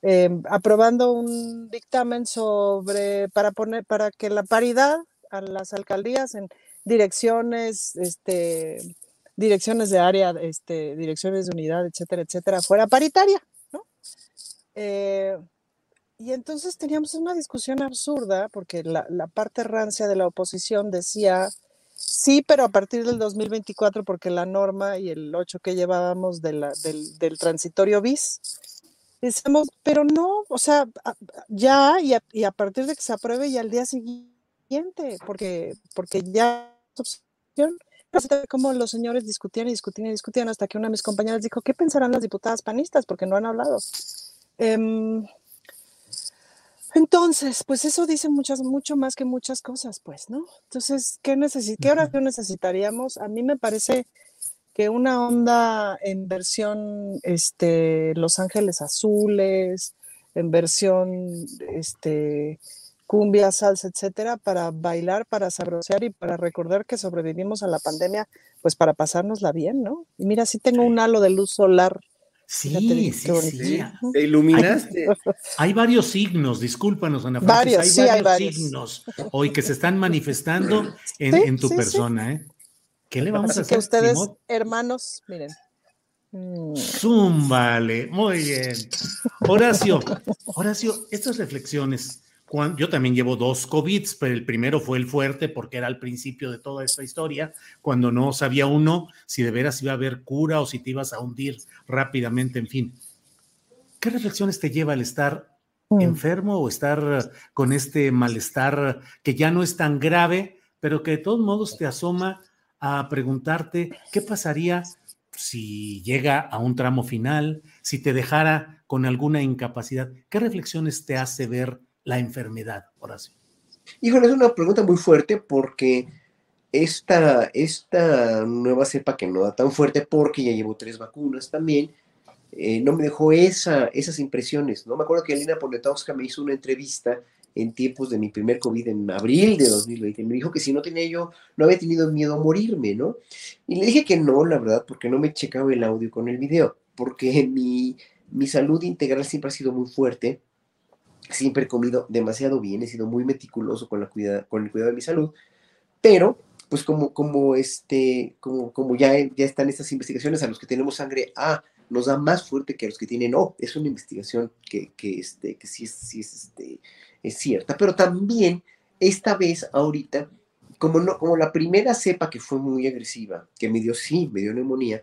em, aprobando un dictamen sobre para poner para que la paridad las alcaldías en direcciones, este, direcciones de área, este, direcciones de unidad, etcétera, etcétera, fuera paritaria, ¿no? Eh, y entonces teníamos una discusión absurda porque la, la parte rancia de la oposición decía Sí, pero a partir del 2024, porque la norma y el 8 que llevábamos del, del, transitorio bis, decimos, pero no, o sea, ya y a, y a, partir de que se apruebe y al día siguiente, porque, porque ya es opción. Como los señores discutían y discutían y discutían hasta que una de mis compañeras dijo, ¿qué pensarán las diputadas panistas? Porque no han hablado. Eh, entonces, pues eso dice muchas, mucho más que muchas cosas, pues, ¿no? Entonces, ¿qué, necesi ¿qué oración necesitaríamos? A mí me parece que una onda en versión este, Los Ángeles Azules, en versión este, cumbia, salsa, etcétera, para bailar, para sabrosear y para recordar que sobrevivimos a la pandemia, pues para pasárnosla bien, ¿no? Y mira, sí tengo un halo de luz solar Sí, sí, sí. ¿Te iluminaste? Hay, varios signos, discúlpanos, Ana Francis, varios, hay, varios signos hoy que se están manifestando en, tu persona, ¿eh? ¿Qué le vamos a hacer? que ustedes, hermanos, miren. Mm. Zúmbale, muy bien. Horacio, Horacio, estas reflexiones, yo también llevo dos COVID, pero el primero fue el fuerte porque era al principio de toda esta historia, cuando no sabía uno si de veras iba a haber cura o si te ibas a hundir rápidamente, en fin. ¿Qué reflexiones te lleva el estar mm. enfermo o estar con este malestar que ya no es tan grave, pero que de todos modos te asoma a preguntarte qué pasaría si llega a un tramo final, si te dejara con alguna incapacidad? ¿Qué reflexiones te hace ver la enfermedad, Horacio? Híjole, es una pregunta muy fuerte porque esta, esta nueva cepa que no da tan fuerte, porque ya llevo tres vacunas también, eh, no me dejó esa, esas impresiones, ¿no? Me acuerdo que Elena Politowska me hizo una entrevista en tiempos de mi primer COVID en abril de 2020. Me dijo que si no tenía yo, no había tenido miedo a morirme, ¿no? Y le dije que no, la verdad, porque no me checaba el audio con el video, porque mi, mi salud integral siempre ha sido muy fuerte siempre he comido demasiado bien, he sido muy meticuloso con, la cuida, con el cuidado de mi salud, pero pues como, como, este, como, como ya, ya están estas investigaciones, a los que tenemos sangre A nos da más fuerte que a los que tienen O. Es una investigación que, que, este, que sí, es, sí es, este, es cierta, pero también esta vez, ahorita, como, no, como la primera cepa que fue muy agresiva, que me dio, sí, me dio neumonía,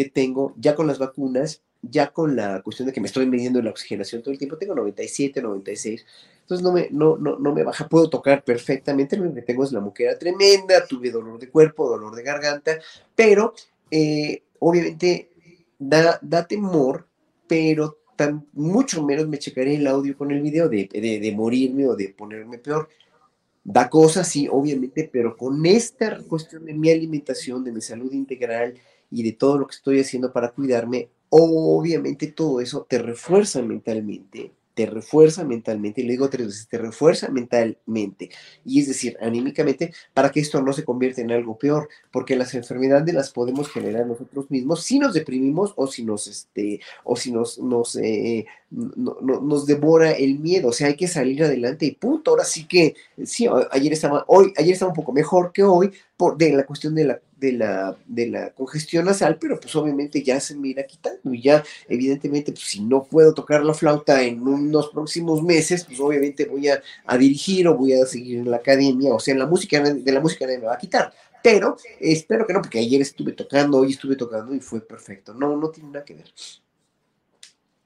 que tengo ya con las vacunas, ya con la cuestión de que me estoy midiendo la oxigenación todo el tiempo, tengo 97, 96, entonces no me, no, no, no me baja, puedo tocar perfectamente, lo que tengo es la muquera tremenda, tuve dolor de cuerpo, dolor de garganta, pero eh, obviamente da, da temor, pero tan, mucho menos me checaré el audio con el video de, de, de morirme o de ponerme peor. Da cosas, sí, obviamente, pero con esta cuestión de mi alimentación, de mi salud integral, y de todo lo que estoy haciendo para cuidarme, obviamente todo eso te refuerza mentalmente te refuerza mentalmente, y le digo tres veces, te refuerza mentalmente, y es decir, anímicamente, para que esto no se convierta en algo peor, porque las enfermedades las podemos generar nosotros mismos si nos deprimimos o si nos, este, o si nos, nos, eh, nos devora el miedo, o sea, hay que salir adelante y punto, ahora sí que, sí, ayer estaba, hoy, ayer estaba un poco mejor que hoy, por, de la cuestión de la de la, de la congestión nasal, pero pues obviamente ya se me irá quitando y ya evidentemente pues si no puedo tocar la flauta en unos próximos meses, pues obviamente voy a, dirigir o voy a seguir en la academia, o sea, en la música, de la música nadie me va a quitar, pero espero que no, porque ayer estuve tocando, hoy estuve tocando y fue perfecto, no, no tiene nada que ver.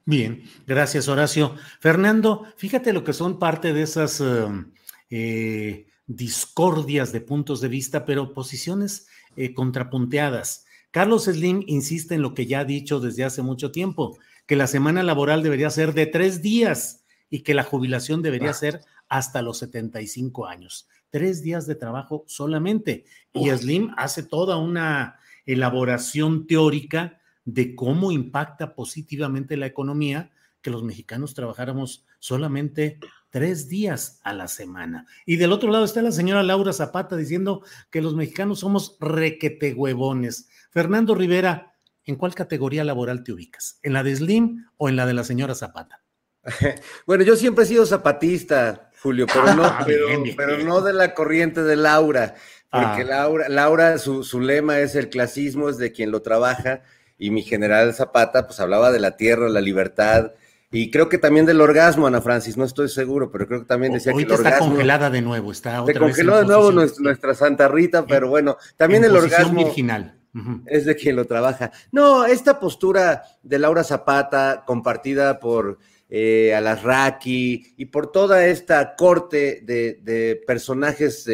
Bien, gracias Horacio. Fernando, fíjate lo que son parte de esas... Um, eh, discordias de puntos de vista, pero posiciones eh, contrapunteadas. Carlos Slim insiste en lo que ya ha dicho desde hace mucho tiempo, que la semana laboral debería ser de tres días y que la jubilación debería ah. ser hasta los 75 años. Tres días de trabajo solamente. Y Slim hace toda una elaboración teórica de cómo impacta positivamente la economía que los mexicanos trabajáramos solamente tres días a la semana. Y del otro lado está la señora Laura Zapata diciendo que los mexicanos somos requete huevones. Fernando Rivera, ¿en cuál categoría laboral te ubicas? ¿En la de Slim o en la de la señora Zapata? Bueno, yo siempre he sido zapatista, Julio, pero no, ah, pero, no de la corriente de Laura, porque ah. Laura, Laura su, su, lema es el clasismo, es de quien lo trabaja, y mi general Zapata, pues hablaba de la tierra, la libertad, y creo que también del orgasmo, Ana Francis, no estoy seguro, pero creo que también decía que el orgasmo. Está congelada de nuevo, está otra Se congeló de nuevo nuestra, Santa Rita, pero bueno, también el orgasmo. Virginal. Es de quien lo trabaja. No, esta postura de Laura Zapata, compartida por eh, Alasraki y por toda esta corte de, personajes,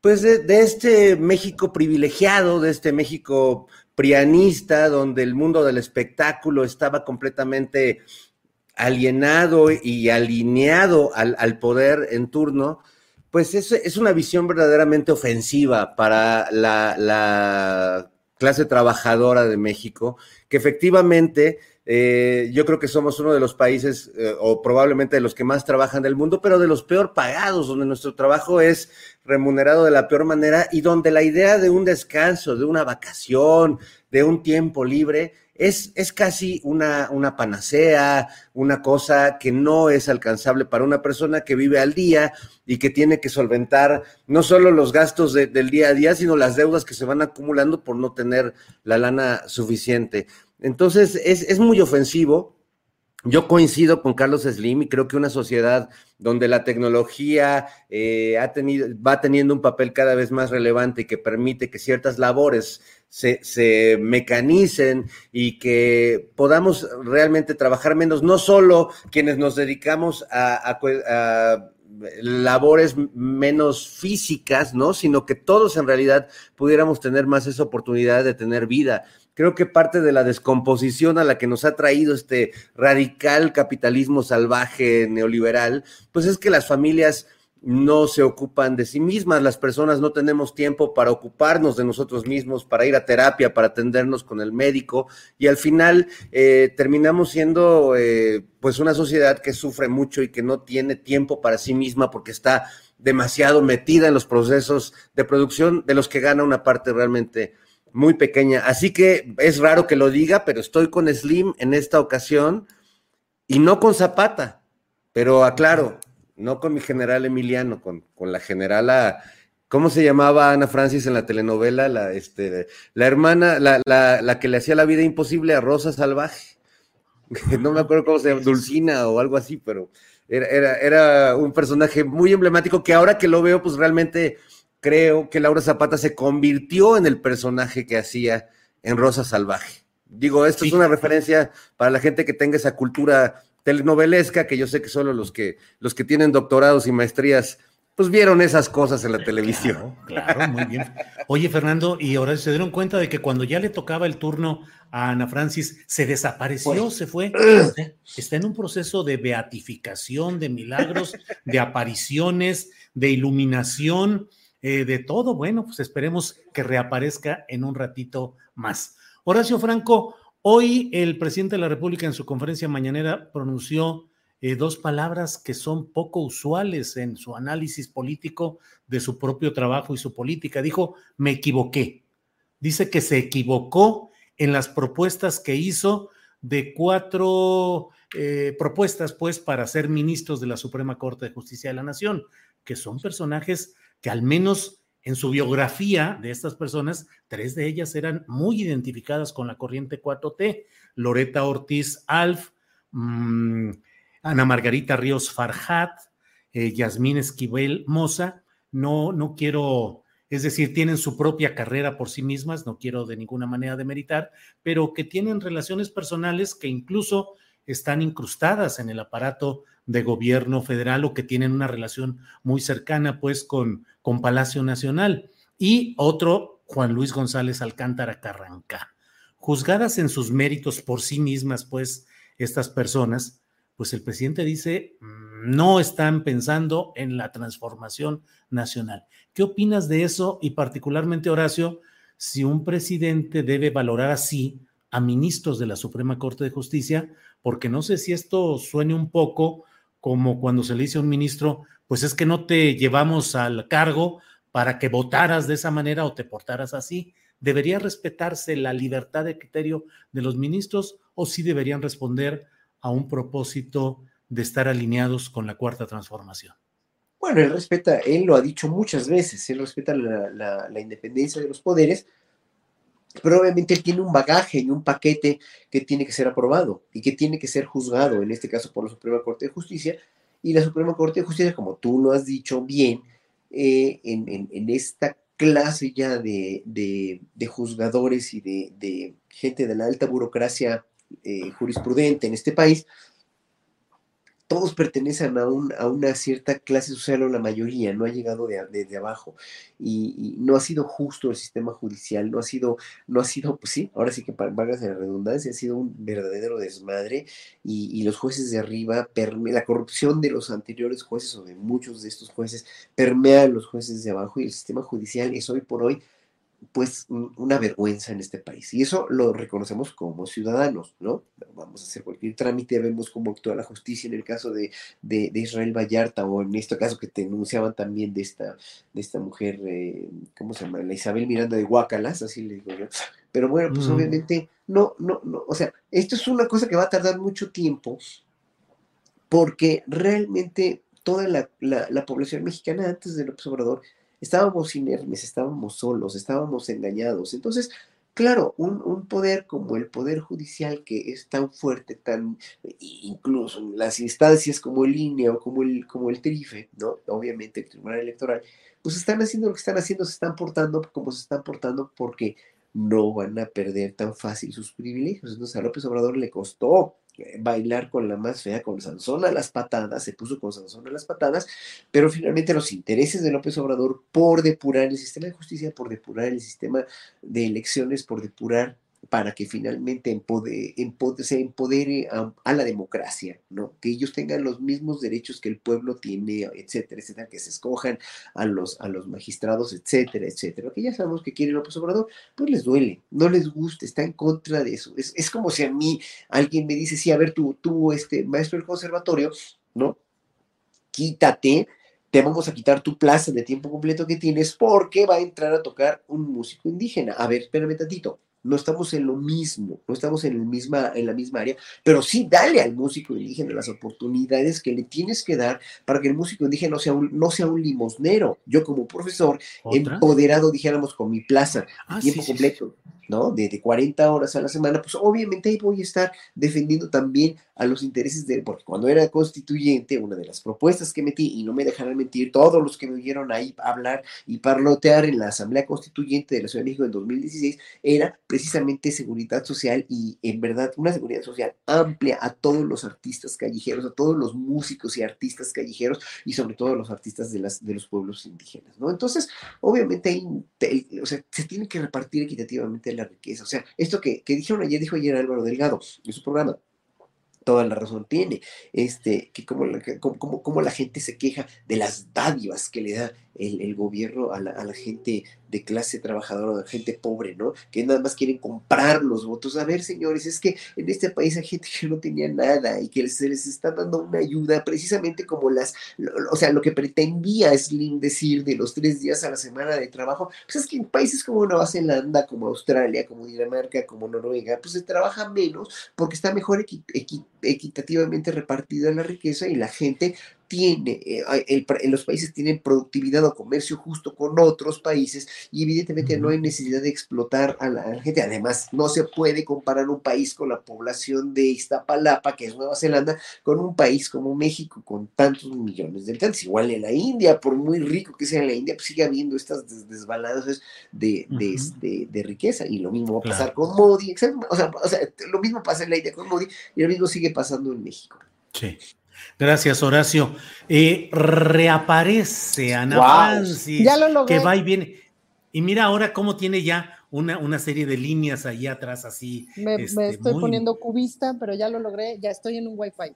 pues de, de, este México privilegiado, de este México prianista, donde el mundo del espectáculo estaba completamente alienado y alineado al, poder en turno, pues es, es, una visión verdaderamente ofensiva para la, clase trabajadora de México, que efectivamente eh, yo creo que somos uno de los países, eh, o probablemente de los que más trabajan del mundo, pero de los peor pagados, donde nuestro trabajo es remunerado de la peor manera y donde la idea de un descanso, de una vacación, de un tiempo libre, es, es casi una, una, panacea, una cosa que no es alcanzable para una persona que vive al día y que tiene que solventar no solo los gastos del día a día, sino las deudas que se van acumulando por no tener la lana suficiente. Entonces, es, es muy ofensivo yo coincido con Carlos Slim y creo que una sociedad donde la tecnología eh, ha tenido, va teniendo un papel cada vez más relevante y que permite que ciertas labores se, mecanicen y que podamos realmente trabajar menos, no solo quienes nos dedicamos a, a labores menos físicas, ¿no? Sino que todos en realidad pudiéramos tener más esa oportunidad de tener vida creo que parte de la descomposición a la que nos ha traído este radical capitalismo salvaje neoliberal, pues es que las familias no se ocupan de sí mismas, las personas no tenemos tiempo para ocuparnos de nosotros mismos, para ir a terapia, para atendernos con el médico. Y al final eh, terminamos siendo eh, pues una sociedad que sufre mucho y que no tiene tiempo para sí misma porque está demasiado metida en los procesos de producción de los que gana una parte realmente muy pequeña. Así que es raro que lo diga, pero estoy con Slim en esta ocasión y no con Zapata, pero aclaro, no con mi general Emiliano, con, con la generala, ¿cómo se llamaba Ana Francis en la telenovela? La, este, la hermana, la, la, la que le hacía la vida imposible a Rosa Salvaje. No me acuerdo cómo se llama, Dulcina o algo así, pero era, era, era un personaje muy emblemático que ahora que lo veo, pues realmente creo que Laura Zapata se convirtió en el personaje que hacía en Rosa Salvaje. Digo, esto es una referencia para la gente que tenga esa cultura telenovelesca, que yo sé que solo los que, los que tienen doctorados y maestrías, pues vieron esas cosas en la televisión. Claro, muy bien. Oye, Fernando, y ahora se dieron cuenta de que cuando ya le tocaba el turno a Ana Francis, se desapareció, se fue. Está en un proceso de beatificación, de milagros, de apariciones, de iluminación eh, de todo. Bueno, pues esperemos que reaparezca en un ratito más. Horacio Franco, hoy el presidente de la República en su conferencia mañanera pronunció eh, dos palabras que son poco usuales en su análisis político de su propio trabajo y su política. Dijo, me equivoqué. Dice que se equivocó en las propuestas que hizo de cuatro eh, propuestas, pues, para ser ministros de la Suprema Corte de Justicia de la Nación, que son personajes que al menos en su biografía de estas personas, tres de ellas eran muy identificadas con la corriente 4T. Loreta Ortiz Alf, mmm, Ana Margarita Ríos Farhat, eh, Yasmín Esquivel Moza. No, no quiero, es decir, tienen su propia carrera por sí mismas, no quiero de ninguna manera demeritar, pero que tienen relaciones personales que incluso están incrustadas en el aparato de gobierno federal o que tienen una relación muy cercana pues con, con Palacio Nacional. Y otro, Juan Luis González Alcántara Carranca. Juzgadas en sus méritos por sí mismas pues estas personas, pues el presidente dice, mm, no están pensando en la transformación nacional. ¿Qué opinas de eso? Y particularmente, Horacio, si un presidente debe valorar así a ministros de la Suprema Corte de Justicia, porque no sé si esto suene un poco como cuando se le dice a un ministro, pues es que no te llevamos al cargo para que votaras de esa manera o te portaras así. ¿Debería respetarse la libertad de criterio de los ministros o sí deberían responder a un propósito de estar alineados con la cuarta transformación? Bueno, él respeta, él lo ha dicho muchas veces, él respeta la, la independencia de los poderes, pero obviamente él tiene un bagaje y un paquete que tiene que ser aprobado y que tiene que ser juzgado, en este caso por la Suprema Corte de Justicia. Y la Suprema Corte de Justicia, como tú lo has dicho bien, eh, en, esta clase ya de, juzgadores y de, gente de la alta burocracia eh, jurisprudente en este país, todos pertenecen a, a, una cierta clase social o la mayoría, no ha llegado desde abajo. Y, no ha sido justo el sistema judicial, no ha sido, no ha sido, pues sí, ahora sí que de la redundancia, ha sido un verdadero desmadre. Y, los jueces de arriba, la corrupción de los anteriores jueces o de muchos de estos jueces permea a los jueces de abajo y el sistema judicial es hoy por hoy pues una vergüenza en este país. Y eso lo reconocemos como ciudadanos, ¿no? Vamos a hacer cualquier trámite, vemos cómo actúa la justicia en el caso de, de, Israel Vallarta o en este caso que te denunciaban también de esta, de esta mujer, eh, ¿cómo se llama? La Isabel Miranda de Huacalas, así le digo yo. Pero bueno, pues obviamente, no, no, no, o sea, esto es una cosa que va a tardar mucho tiempo porque realmente toda la, la, la población mexicana antes del observador estábamos inermes, estábamos solos, estábamos engañados. Entonces, claro, un, poder como el Poder Judicial que es tan fuerte, tan, incluso en las instancias como el INE o como el, como el TRIFE, ¿no? Obviamente el Tribunal Electoral, pues están haciendo lo que están haciendo, se están portando como se están portando porque no van a perder tan fácil sus privilegios. Entonces a López Obrador le costó bailar con la más fea, con Sansón a las patadas, se puso con Sansón a las patadas, pero finalmente los intereses de López Obrador por depurar el sistema de justicia, por depurar el sistema de elecciones, por depurar para que finalmente se empodere a, la democracia, ¿no? Que ellos tengan los mismos derechos que el pueblo tiene, etcétera, etcétera, que se escojan a los, a los magistrados, etcétera, etcétera. Que ya sabemos que quiere López Obrador, pues les duele, no les gusta, está en contra de eso. Es, como si a mí alguien me dice, sí, a ver, tú, tú, este, maestro del conservatorio, ¿no? Quítate, te vamos a quitar tu plaza de tiempo completo que tienes porque va a entrar a tocar un músico indígena. A ver, espérame tantito no estamos en lo mismo, no estamos en, el misma, en la misma área, pero sí dale al músico indígena las oportunidades que le tienes que dar para que el músico indígena no sea un, no sea un limosnero. Yo como profesor, empoderado, dijéramos, con mi plaza, ah, tiempo completo, ¿no? De, de 40 horas a la semana, pues obviamente ahí voy a estar defendiendo también a los intereses de, porque cuando era constituyente, una de las propuestas que metí, y no me dejarán mentir todos los que me vieron ahí hablar y parlotear en la Asamblea Constituyente de la Ciudad de México en 2016, era precisamente seguridad social y en verdad una seguridad social amplia a todos los artistas callejeros, a todos los músicos y artistas callejeros y sobre todo a los artistas de, las, de los pueblos indígenas, ¿no? Entonces, obviamente ahí, o sea, se tiene que repartir equitativamente la riqueza. O sea, esto que, que dijeron ayer, dijo ayer Álvaro Delgado en su programa, toda la razón tiene, este, que como la, como, como, la gente se queja de las dádivas que le da el, gobierno a la, a la, gente de clase trabajadora, a la gente pobre, ¿no? Que nada más quieren comprar los votos. A ver, señores, es que en este país hay gente que no tenía nada y que se les está dando una ayuda precisamente como las, o sea, lo que pretendía Slim decir de los tres días a la semana de trabajo, pues es que en países como Nueva Zelanda, como Australia, como Dinamarca, como Noruega, pues se trabaja menos porque está mejor equitativamente repartida la riqueza y la gente tiene, eh, en los países tienen productividad o comercio justo con otros países y evidentemente no hay necesidad de explotar a la, gente. Además, no se puede comparar un país con la población de Iztapalapa, que es Nueva Zelanda, con un país como México con tantos millones de habitantes. Igual en la India, por muy rico que sea en la India, pues sigue habiendo estas desbalances de, de, este, de, riqueza. Y lo mismo va a pasar con Modi. O sea, o sea, lo mismo pasa en la India con Modi y lo mismo sigue pasando en México. Sí. Gracias, Horacio. Eh, reaparece Ana Francis, que va y viene. Y mira ahora cómo tiene ya una, una serie de líneas ahí atrás, así. Me, este, estoy poniendo cubista, pero ya lo logré, ya estoy en un Wi-Fi.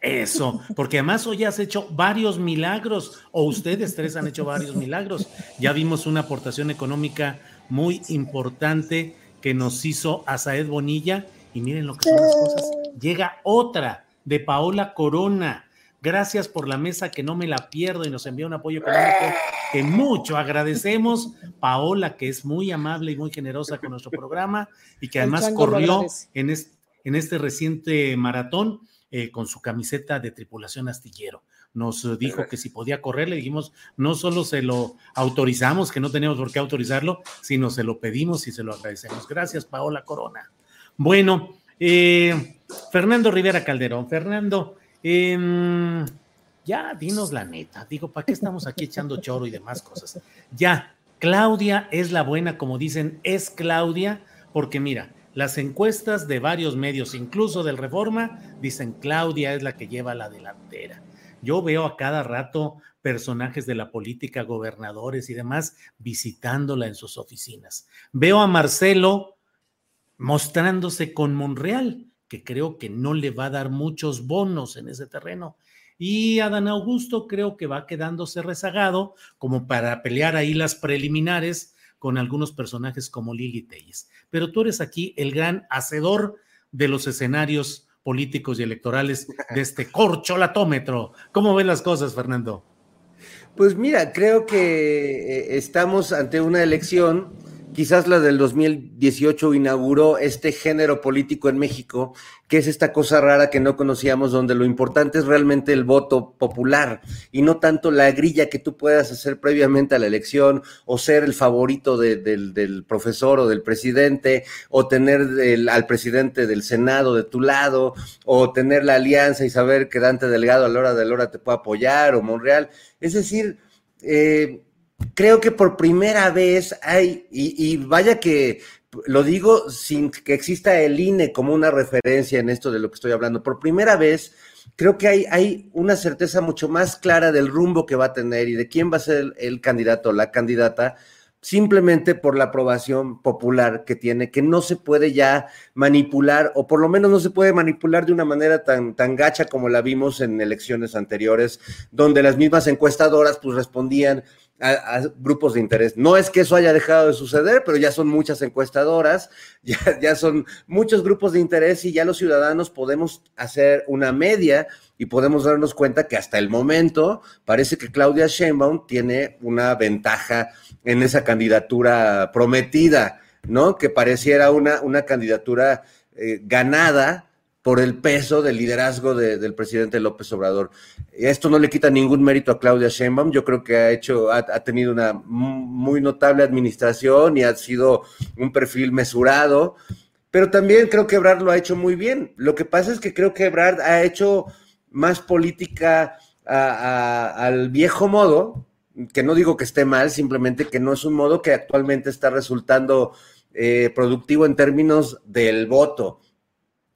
Eso, porque además hoy has hecho varios milagros, o ustedes tres han hecho varios milagros. Ya vimos una aportación económica muy importante que nos hizo Asaed Bonilla, y miren lo que son las cosas. Llega otra de Paola Corona. Gracias por la mesa que no me la pierdo y nos envía un apoyo económico que mucho agradecemos. Paola, que es muy amable y muy generosa con nuestro programa y que además corrió en este, en este, reciente maratón eh, con su camiseta de tripulación astillero. Nos dijo que si podía correr, le dijimos, no solo se lo autorizamos, que no tenemos por qué autorizarlo, sino se lo pedimos y se lo agradecemos. Gracias, Paola Corona. Bueno, eh, Fernando Rivera Calderón, Fernando, em, ya dinos la neta, digo, ¿para qué estamos aquí echando choro y demás cosas? Ya, Claudia es la buena, como dicen, es Claudia, porque mira, las encuestas de varios medios, incluso del Reforma, dicen Claudia es la que lleva la delantera. Yo veo a cada rato personajes de la política, gobernadores y demás, visitándola en sus oficinas. Veo a Marcelo mostrándose con Monreal, que creo que no le va a dar muchos bonos en ese terreno. Y Adán Augusto creo que va quedándose rezagado como para pelear ahí las preliminares con algunos personajes como Lili Telles. Pero tú eres aquí el gran hacedor de los escenarios políticos y electorales de este corcholatómetro. ¿Cómo ven las cosas, Fernando? Pues mira, creo que eh, estamos ante una elección quizás la del 2018 inauguró este género político en México, que es esta cosa rara que no conocíamos, donde lo importante es realmente el voto popular y no tanto la grilla que tú puedas hacer previamente a la elección o ser el favorito del profesor o del presidente o tener al presidente del Senado de tu lado o tener la alianza y saber que Dante Delgado a la hora de la hora te puede apoyar o Monreal. Es decir, eh, creo que por primera vez hay, y, vaya que lo digo sin que exista el INE como una referencia en esto de lo que estoy hablando, por primera vez creo que hay, hay una certeza mucho más clara del rumbo que va a tener y de quién va a ser el, el candidato o la candidata simplemente por la aprobación popular que tiene, que no se puede ya manipular, o por lo menos no se puede manipular de una manera tan, tan gacha como la vimos en elecciones anteriores, donde las mismas encuestadoras pues respondían a, grupos de interés. No es que eso haya dejado de suceder, pero ya son muchas encuestadoras, ya, ya son muchos grupos de interés y ya los ciudadanos podemos hacer una media y podemos darnos cuenta que hasta el momento parece que Claudia Sheinbaum tiene una ventaja en esa candidatura prometida, ¿no? Que pareciera una, una candidatura eh, ganada por el peso del liderazgo del presidente López Obrador. Esto no le quita ningún mérito a Claudia Sheinbaum, yo creo que ha hecho, ha, tenido una muy notable administración y ha sido un perfil mesurado, pero también creo que Ebrard lo ha hecho muy bien. Lo que pasa es que creo que Ebrard ha hecho más política al viejo modo, que no digo que esté mal, simplemente que no es un modo que actualmente está resultando eh, productivo en términos del voto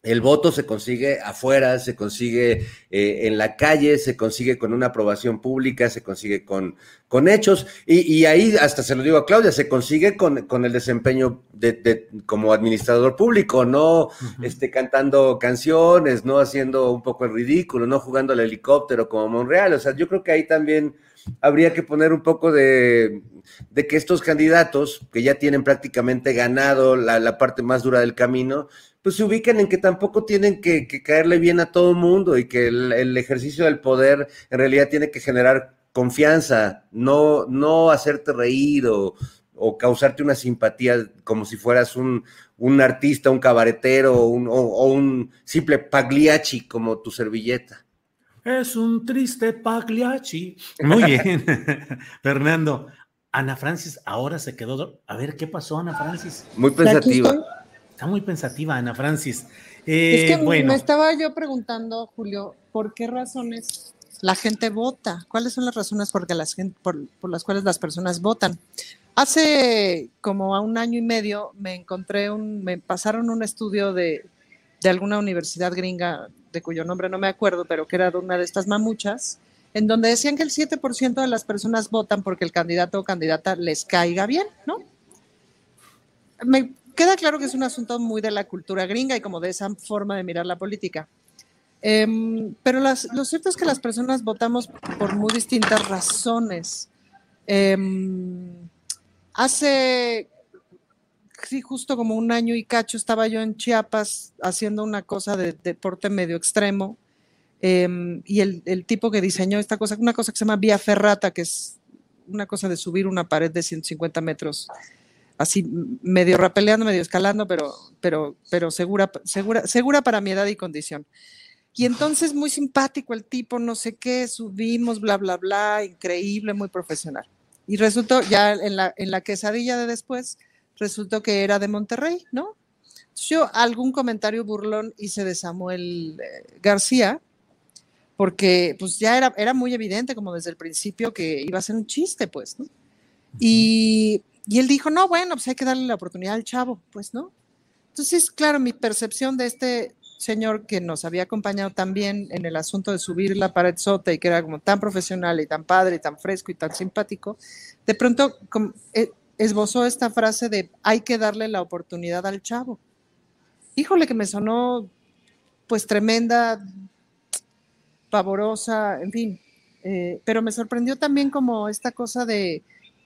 el voto se consigue afuera, se consigue eh, en la calle, se consigue con una aprobación pública, se consigue con, con hechos. Y, ahí, hasta se lo digo a Claudia, se consigue con, el desempeño de, como administrador público, no este, cantando canciones, no haciendo un poco el ridículo, no jugando al helicóptero como Monreal. O sea, yo creo que ahí también habría que poner un poco de, de que estos candidatos, que ya tienen prácticamente ganado la, la parte más dura del camino, pues se ubiquen en que tampoco tienen que, que caerle bien a todo el mundo y que el, el, ejercicio del poder en realidad tiene que generar confianza, no, no hacerte reír o, o causarte una simpatía como si fueras un, un artista, un cabaretero un, o, o, un simple pagliacci como tu servilleta. Es un triste pagliacci. Muy bien, Fernando. Ana Francis ahora se quedó. A ver, ¿qué pasó, Ana Francis? Muy pensativa. Está muy pensativa, Ana Francis. Eh, es que bueno. me estaba yo preguntando, Julio, ¿por qué razones la gente vota? ¿Cuáles son las razones por, la gente, por, por las cuales las personas votan? Hace como a un año y medio me encontré un, me pasaron un estudio de, de alguna universidad gringa, de cuyo nombre no me acuerdo, pero que era de una de estas mamuchas, en donde decían que el 7% de las personas votan porque el candidato o candidata les caiga bien, ¿no? Me queda claro que es un asunto muy de la cultura gringa y como de esa forma de mirar la política. Eh, pero las, lo cierto es que las personas votamos por muy distintas razones. Eh, Hace, sí, justo como un año y cacho estaba yo en Chiapas haciendo una cosa de, deporte medio extremo eh, y el, el, tipo que diseñó esta cosa, una cosa que se llama vía ferrata, que es una cosa de subir una pared de 150 metros, así medio rapeleando, medio escalando, pero, pero, pero segura, segura, segura para mi edad y condición. Y entonces muy simpático el tipo, no sé qué, subimos, bla, bla, bla, increíble, muy profesional. Y resultó, ya en la, en la quesadilla de después, resultó que era de Monterrey, ¿no? Yo algún comentario burlón hice de Samuel eh, García, porque pues ya era, era muy evidente como desde el principio que iba a ser un chiste, pues, ¿no? Y, y él dijo, no, bueno, pues hay que darle la oportunidad al chavo, pues, ¿no? Entonces, claro, mi percepción de este señor que nos había acompañado también en el asunto de subir la pared sota y que era como tan profesional y tan padre y tan fresco y tan simpático, de pronto eh, esbozó esta frase de hay que darle la oportunidad al chavo. Híjole que me sonó pues tremenda, pavorosa, en fin, eh, pero me sorprendió también como esta cosa de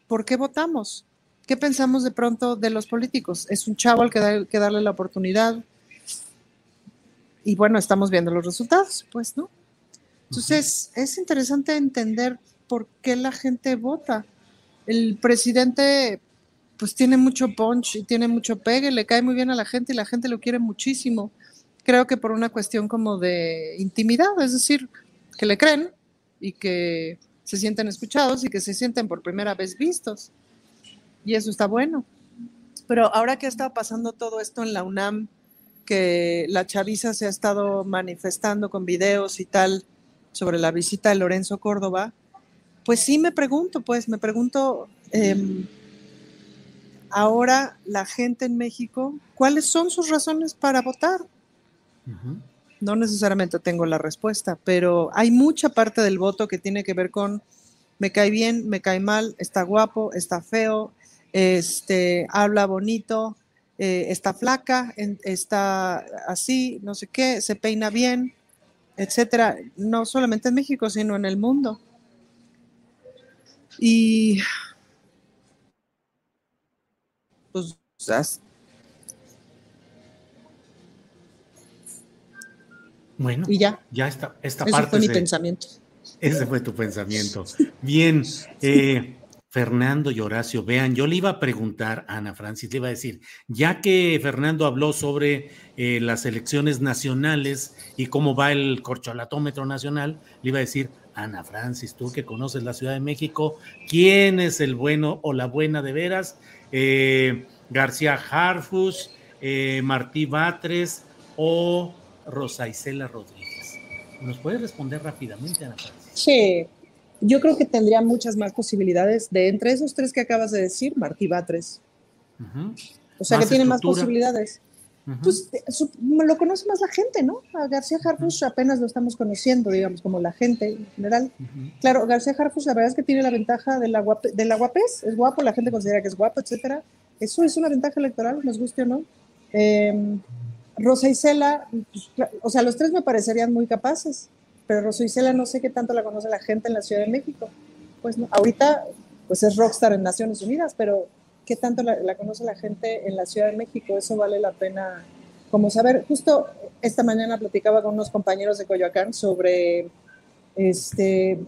¿por qué votamos? ¿Qué pensamos de pronto de los políticos? Es un chavo al que que darle la oportunidad, y bueno, estamos viendo los resultados, pues, ¿no? Entonces, es interesante entender por qué la gente vota. El presidente, pues, tiene mucho punch y tiene mucho pegue, le cae muy bien a la gente y la gente lo quiere muchísimo. Creo que por una cuestión como de intimidad, es decir, que le creen y que se sienten escuchados y que se sienten por primera vez vistos. Y eso está bueno. Pero ahora que ha estado pasando todo esto en la UNAM, que la chaviza se ha estado manifestando con videos y tal sobre la visita de Lorenzo Córdoba, pues sí me pregunto, pues me pregunto, eh, ahora la gente en México, ¿cuáles son sus razones para votar? Uh -huh. No necesariamente tengo la respuesta, pero hay mucha parte del voto que tiene que ver con me cae bien, me cae mal, está guapo, está feo, este, habla bonito, eh, está flaca, en, está así, no sé qué, se peina bien, etcétera, no solamente en México, sino en el mundo. Y pues bueno, y ya, ya está, esta Ese parte fue mi se- pensamiento. Ese fue tu pensamiento. Bien, eh, Fernando y Horacio, vean, yo le iba a preguntar a Ana Francis, le iba a decir, ya que Fernando habló sobre eh, las elecciones nacionales y cómo va el corcholatómetro nacional, le iba a decir, Ana Francis, tú que conoces la Ciudad de México, ¿quién es el bueno o la buena de veras? Eh, García Harfus, eh, Martí Batres o Rosa Isela Rodríguez. ¿Nos puede responder rápidamente, Ana Francis? Sí, yo creo que tendría muchas más posibilidades de entre esos tres que acabas de decir, Martí Batres. Ujú. O sea, Más que tiene más estructura. posibilidades. Ujú. Pues su- lo conoce más la gente, ¿no? A García Harfus apenas lo estamos conociendo, digamos, como la gente en general. Claro, García Harfus la verdad es que tiene la ventaja de la, guape- de la guapez, es guapo, la gente considera que es guapo, etcétera. Eso es una ventaja electoral, nos guste o no. Eh, Rosa Isela, pues, o sea, los tres me parecerían muy capaces, pero Rosa Isela no sé qué tanto la conoce la gente en la Ciudad de México. pues no, ahorita pues es rockstar en Naciones Unidas, pero ¿qué tanto la, conoce la gente en la Ciudad de México? Eso vale la pena como saber. Justo esta mañana platicaba con unos compañeros de Coyoacán sobre este,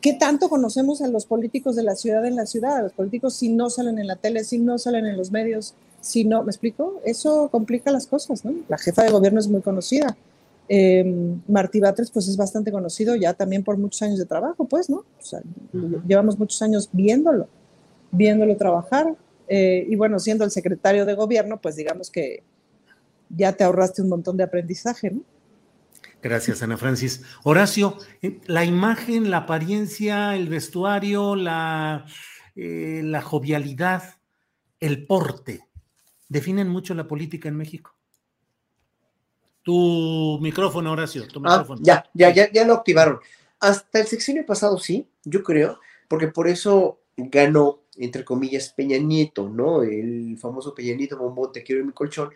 qué tanto conocemos a los políticos de la ciudad en la ciudad, los políticos si no salen en la tele, si no salen en los medios, si no, ¿me explico? Eso complica las cosas, ¿no? La jefa de gobierno es muy conocida. Eh, Martí Batres, pues es bastante conocido ya también por muchos años de trabajo, pues, ¿no? O sea, llevamos muchos años viéndolo, viéndolo trabajar. Eh, y bueno, siendo el secretario de gobierno, pues digamos que ya te ahorraste un montón de aprendizaje, ¿no? Gracias, Ana Francis. Horacio, eh, la imagen, la apariencia, el vestuario, la, la jovialidad, el porte, definen mucho la política en México. Tu micrófono, Horacio, tu ah, micrófono. ya, ya, ya, ya lo activaron. Hasta el sexenio pasado sí, yo creo, porque por eso ganó, entre comillas, Peña Nieto, ¿no? El famoso Peña Nieto, bombón, te quiero en mi colchón,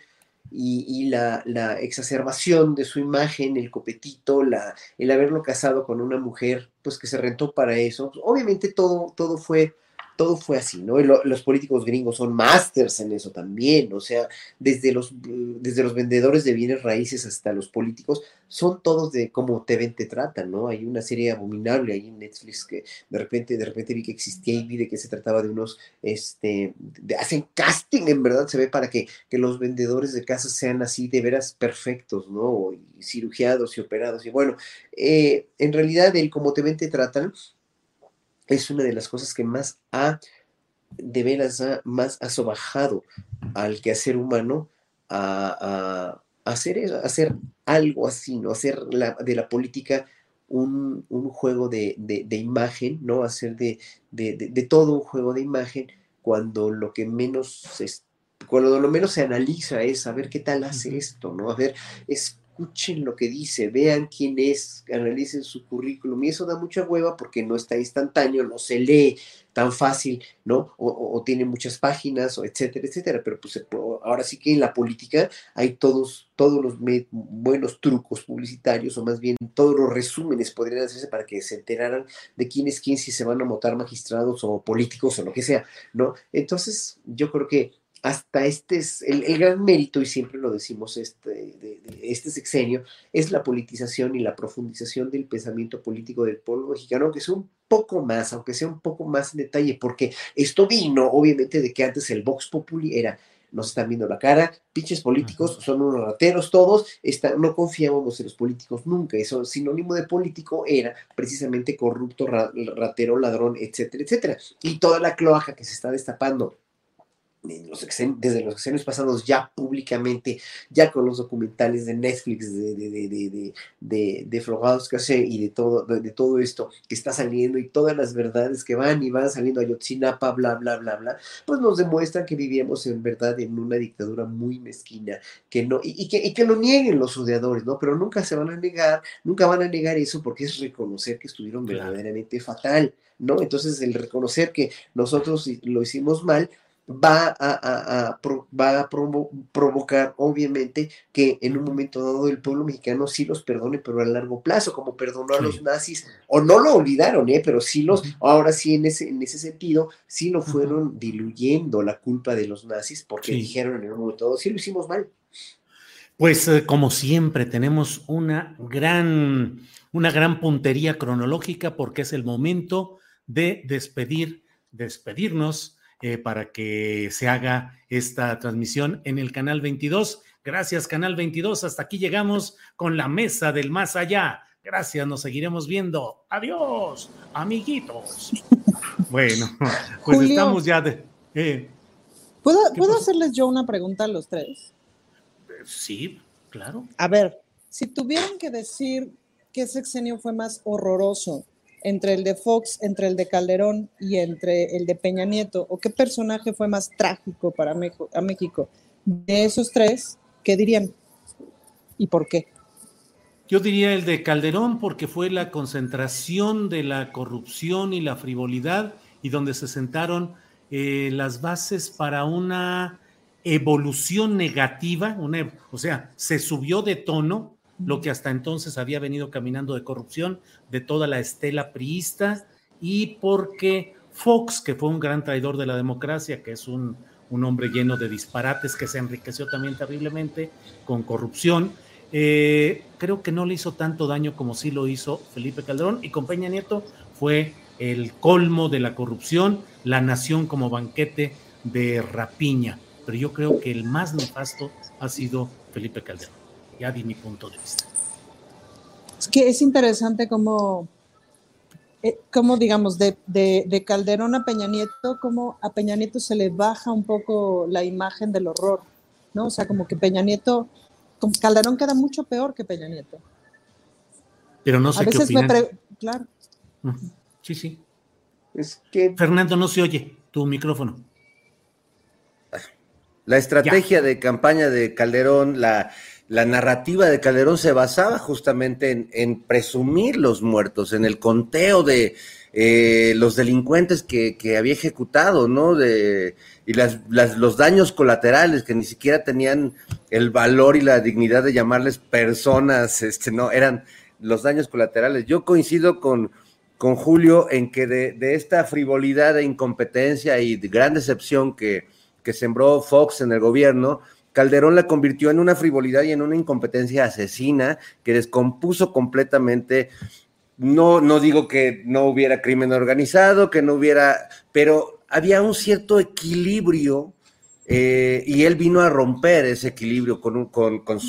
y, la, la, exacerbación de su imagen, el copetito, la, el haberlo casado con una mujer, pues que se rentó para eso. Obviamente todo, todo fue todo fue así, ¿no? Y los políticos gringos son másters en eso también, o sea, desde los, desde los vendedores de bienes raíces hasta los políticos, son todos de cómo te ven, te tratan, ¿no? Hay una serie abominable ahí en Netflix que de repente, de repente vi que existía y vi de que se trataba de unos, este, hacen casting, en verdad se ve para que, que los vendedores de casas sean así de veras perfectos, ¿no? Y cirugiados y operados, y bueno, eh, en realidad el cómo te ven, te tratan, es una de las cosas que más ha, de veras, más ha sobajado al quehacer humano a, hacer eso, hacer algo así, ¿no? Hacer la, de la política un, juego de, imagen, ¿no? Hacer de, de, todo un juego de imagen cuando lo que menos se, cuando lo menos se analiza es saber qué tal hace esto, ¿no? A ver, es escuchen lo que dice, vean quién es, analicen su currículum. Y eso da mucha hueva porque no está instantáneo, no se lee tan fácil, ¿no? O, tiene muchas páginas, o etcétera, etcétera. Pero pues ahora sí que en la política hay todos, todos los buenos trucos publicitarios, o más bien todos los resúmenes podrían hacerse para que se enteraran de quién es quién, si se van a votar magistrados o políticos o lo que sea, ¿no? Entonces, yo creo que hasta este es el, gran mérito, y siempre lo decimos, este, de, este sexenio, es la politización y la profundización del pensamiento político del pueblo mexicano, que es un poco más, aunque sea un poco más en detalle, porque esto vino, obviamente, de que antes el Vox Populi era nos están viendo la cara, pinches políticos, son unos rateros todos, no confiábamos en los políticos nunca, eso sinónimo de político era precisamente corrupto, ratero, ladrón, etcétera, etcétera. Y toda la cloaca que se está destapando desde los exenios pasados ya públicamente, ya con los documentales de Netflix, de, de, de, de, de Flogados y de todo, de, todo esto que está saliendo y todas las verdades que van y van saliendo a Yotzinapa, bla, bla, bla, bla, pues nos demuestran que vivíamos en verdad en una dictadura muy mezquina, que no, y, que, y que lo nieguen los odiadores, ¿no? Pero nunca se van a negar, nunca van a negar eso porque es reconocer que estuvieron verdaderamente fatal, ¿no? Entonces el reconocer que nosotros lo hicimos mal, va a, va a provocar, obviamente, que en un momento dado el pueblo mexicano sí los perdone, pero a largo plazo, como perdonó a los nazis, o no lo olvidaron, ¿eh? pero sí los, ahora sí en ese, en ese sentido, sí lo fueron diluyendo la culpa de los nazis, porque dijeron en un momento dado, sí lo hicimos mal. Pues eh, como siempre tenemos una gran, una gran puntería cronológica porque es el momento de despedir, despedirnos eh, para que se haga esta transmisión en el canal 22. Gracias, canal 22. Hasta aquí llegamos con la mesa del más allá. Gracias, nos seguiremos viendo. Adiós, amiguitos. bueno, pues estamos ya de... Eh, ¿Puedo, ¿puedo hacerles yo una pregunta a los tres? Sí, claro. A ver, si tuvieran que decir qué sexenio fue más horroroso, entre el de Fox, entre el de Calderón y entre el de Peña Nieto? ¿O qué personaje fue más trágico para México? De esos tres, ¿qué dirían? ¿Y por qué? Yo diría el de Calderón porque fue la concentración de la corrupción y la frivolidad y donde se sentaron eh, las bases para una evolución negativa, o sea, se subió de tono lo que hasta entonces había venido caminando de corrupción de toda la estela priista y porque Fox, que fue un gran traidor de la democracia, que es un, un hombre lleno de disparates, que se enriqueció también terriblemente con corrupción, eh, creo que no le hizo tanto daño como sí lo hizo Felipe Calderón y con Peña Nieto fue el colmo de la corrupción, la nación como banquete de rapiña. Pero yo creo que el más nefasto ha sido Felipe Calderón. Ya di mi punto de vista. Es que es interesante cómo, eh, cómo digamos, de, de, Calderón a Peña Nieto, cómo a Peña Nieto se le baja un poco la imagen del horror, ¿no? O sea, como que Peña Nieto, como Calderón queda mucho peor que Peña Nieto. Pero no sé a veces Me claro. Sí, sí. Es que... Fernando, no se oye tu micrófono. La estrategia de campaña de Calderón, la, la, narrativa de Calderón se basaba justamente en, presumir los muertos, en el conteo de eh, los delincuentes que, había ejecutado, ¿no? De, y las, los daños colaterales que ni siquiera tenían el valor y la dignidad de llamarles personas, este, no, eran los daños colaterales. Yo coincido con, con Julio en que de, de esta frivolidad e incompetencia y de gran decepción que que sembró Fox en el gobierno, Calderón la convirtió en una frivolidad y en una incompetencia asesina que descompuso completamente. No, no digo que no hubiera crimen organizado, que no hubiera, pero había un cierto equilibrio eh, y él vino a romper ese equilibrio con, con, con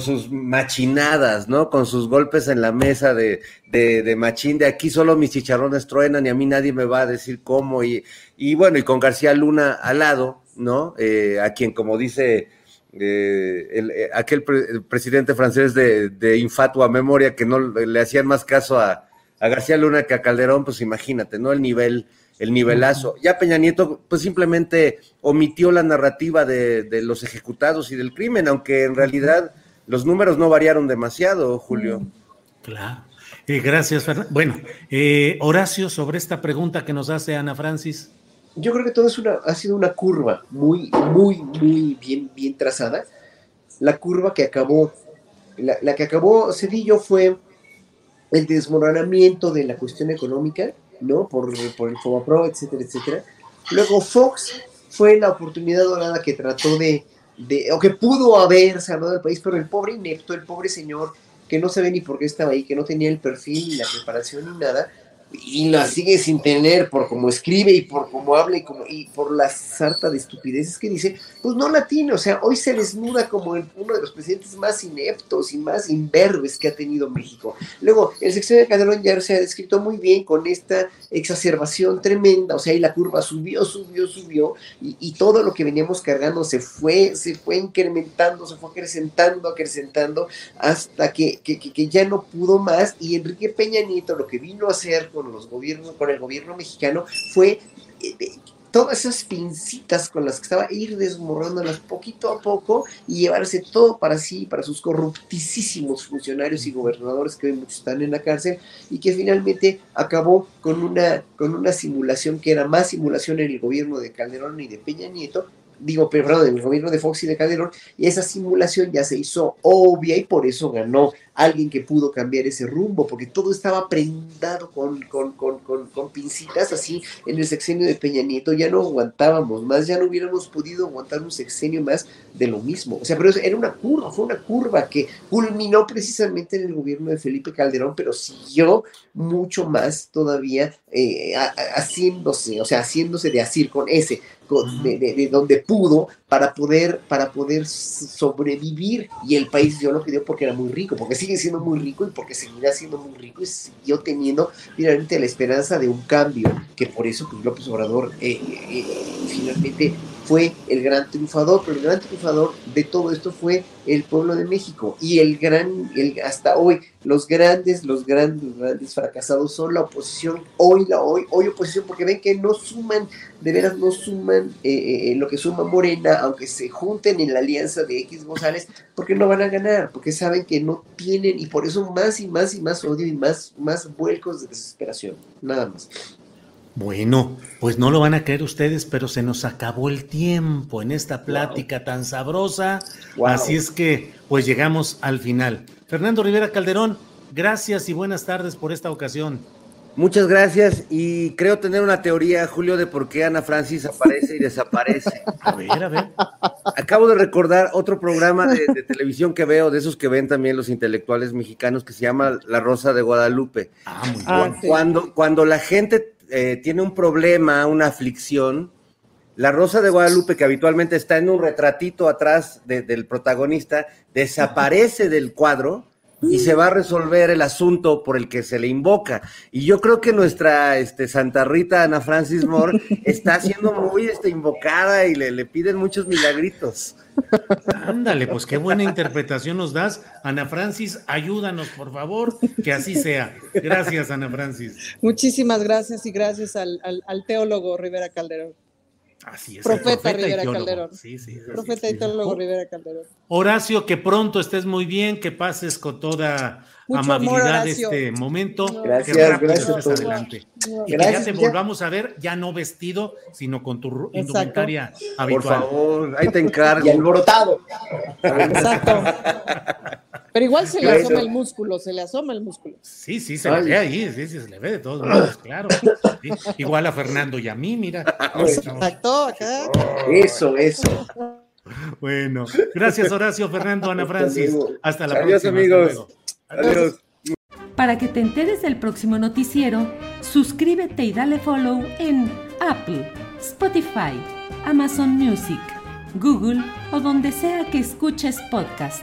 sus machinadas, ¿no? Con sus golpes en la mesa de, de, machín, de aquí solo mis chicharrones truenan y a mí nadie me va a decir cómo. Y, y bueno, y con García Luna al lado, ¿no? Eh, a quien, como dice eh, el, eh, aquel presidente francés de, de, infatua memoria, que no le hacían más caso a, García Luna que a Calderón, pues imagínate, ¿no? El nivel, el nivelazo. Ya Peña Nieto, pues simplemente omitió la narrativa de, de los ejecutados y del crimen, aunque en realidad los números no variaron demasiado, Julio. Claro. Eh, gracias, Fernando. Bueno, eh, Horacio, sobre esta pregunta que nos hace Ana Francis. Yo creo que todo es una, ha sido una curva muy, muy, muy bien, bien trazada. La curva que acabó, la, que acabó Cedillo fue el desmoronamiento de la cuestión económica, ¿no? Por, por el FOBAPRO, etcétera, etcétera. Luego Fox fue la oportunidad dorada que trató de o que pudo haber salvado del país, pero el pobre inepto, el pobre señor que no sabe ni por qué estaba ahí, que no tenía el perfil, ni la preparación, ni nada, y la sigue sin tener por cómo escribe y por cómo habla y, como, por la sarta de estupideces que dice, pues no la tiene. O sea, hoy se desnuda como uno de los presidentes más ineptos y más imberbes que ha tenido México. Luego, el sección de Calderón ya se ha descrito muy bien con esta exacerbación tremenda. O sea, y la curva subió, subió, subió y, y todo lo que veníamos cargando se fue, se fue incrementando, se fue acrecentando, acrecentando hasta que, que, que ya no pudo más. Y Enrique Peña Nieto lo que vino a hacer con los gobiernos, con el gobierno mexicano, fue eh, todas esas pincitas con las que estaba ir desmoronándolas poquito a poco y llevarse todo para sí, para sus corruptísimos funcionarios y gobernadores que hoy muchos están en la cárcel y que finalmente acabó con una, con una simulación que era más simulación en el gobierno de Calderón y de Peña Nieto digo, perdón, del gobierno de Fox y de Calderón, y esa simulación ya se hizo obvia y por eso ganó alguien que pudo cambiar ese rumbo, porque todo estaba prendado con, con, con, con, pincitas así en el sexenio de Peña Nieto, ya no aguantábamos más, ya no hubiéramos podido aguantar un sexenio más de lo mismo. O sea, pero era una curva, fue una curva que culminó precisamente en el gobierno de Felipe Calderón, pero siguió mucho más todavía eh, haciéndose, o sea, haciéndose de así con ese de, donde pudo para poder, para poder sobrevivir. Y el país dio lo que dio porque era muy rico, porque sigue siendo muy rico y porque seguirá siendo muy rico y siguió teniendo finalmente la esperanza de un cambio, que por eso pues, López Obrador eh, eh, finalmente fue el gran triunfador, pero el gran triunfador de todo esto fue el pueblo de México y el gran, el, hasta hoy, los grandes, los grandes, grandes fracasados son la oposición, hoy la hoy, hoy oposición, porque ven que no suman, de veras no suman eh, eh, lo que suma Morena, aunque se junten en la alianza de X González, porque no van a ganar, porque saben que no tienen y por eso más y más y más odio y más, más vuelcos de desesperación, nada más. Bueno, pues no lo van a creer ustedes, pero se nos acabó el tiempo en esta plática tan sabrosa. Así es que, pues llegamos al final. Fernando Rivera Calderón, gracias y buenas tardes por esta ocasión. Muchas gracias y creo tener una teoría, Julio, de por qué Ana Francis aparece y desaparece. A ver, a ver. Acabo de recordar otro programa de, de televisión que veo, de esos que ven también los intelectuales mexicanos, que se llama La Rosa de Guadalupe. Ah, muy Ah, bien. sí. Cuando, cuando la gente eh, tiene un problema, una aflicción, la Rosa de Guadalupe, que habitualmente está en un retratito atrás de- del protagonista, desaparece del cuadro y se va a resolver el asunto por el que se le invoca. Y yo creo que nuestra este, Santa Rita Ana Francis Moore está siendo muy este, invocada y le, le piden muchos milagritos. Ándale, pues qué buena interpretación nos das. Ana Francis, ayúdanos, por favor, que así sea. Gracias, Ana Francis. Muchísimas gracias y gracias al, al- al teólogo Rivera Calderón. Así es. Profeta Rivera teólogo. Calderón. Sí, sí, sí, Profeta sí. y teólogo Oh, Rivera Calderón. Horacio, que pronto estés muy bien, que pases con toda Mucho amabilidad este momento. Gracias, que rápido gracias adelante. Y que Gracias, ya te ya. volvamos a ver, ya no vestido, sino con tu Exacto. indumentaria Por habitual. favor, ahí te encargo. Y alborotado. Exacto. Pero igual se le Gracias. asoma el músculo, se le asoma el músculo. Sí, sí, se Ay. le ve ahí, sí, sí, se le ve de todos modos, claro. Sí, Igual a Fernando y a mí, mira. Exacto, acá. Eso, eso. Bueno, gracias Horacio, Fernando, Ana Francis. Hasta la Adiós, próxima. amigos. hasta luego. Adiós. Para que te enteres del próximo noticiero, suscríbete y dale follow en Apple, Spotify, Amazon Music, Google o donde sea que escuches podcast.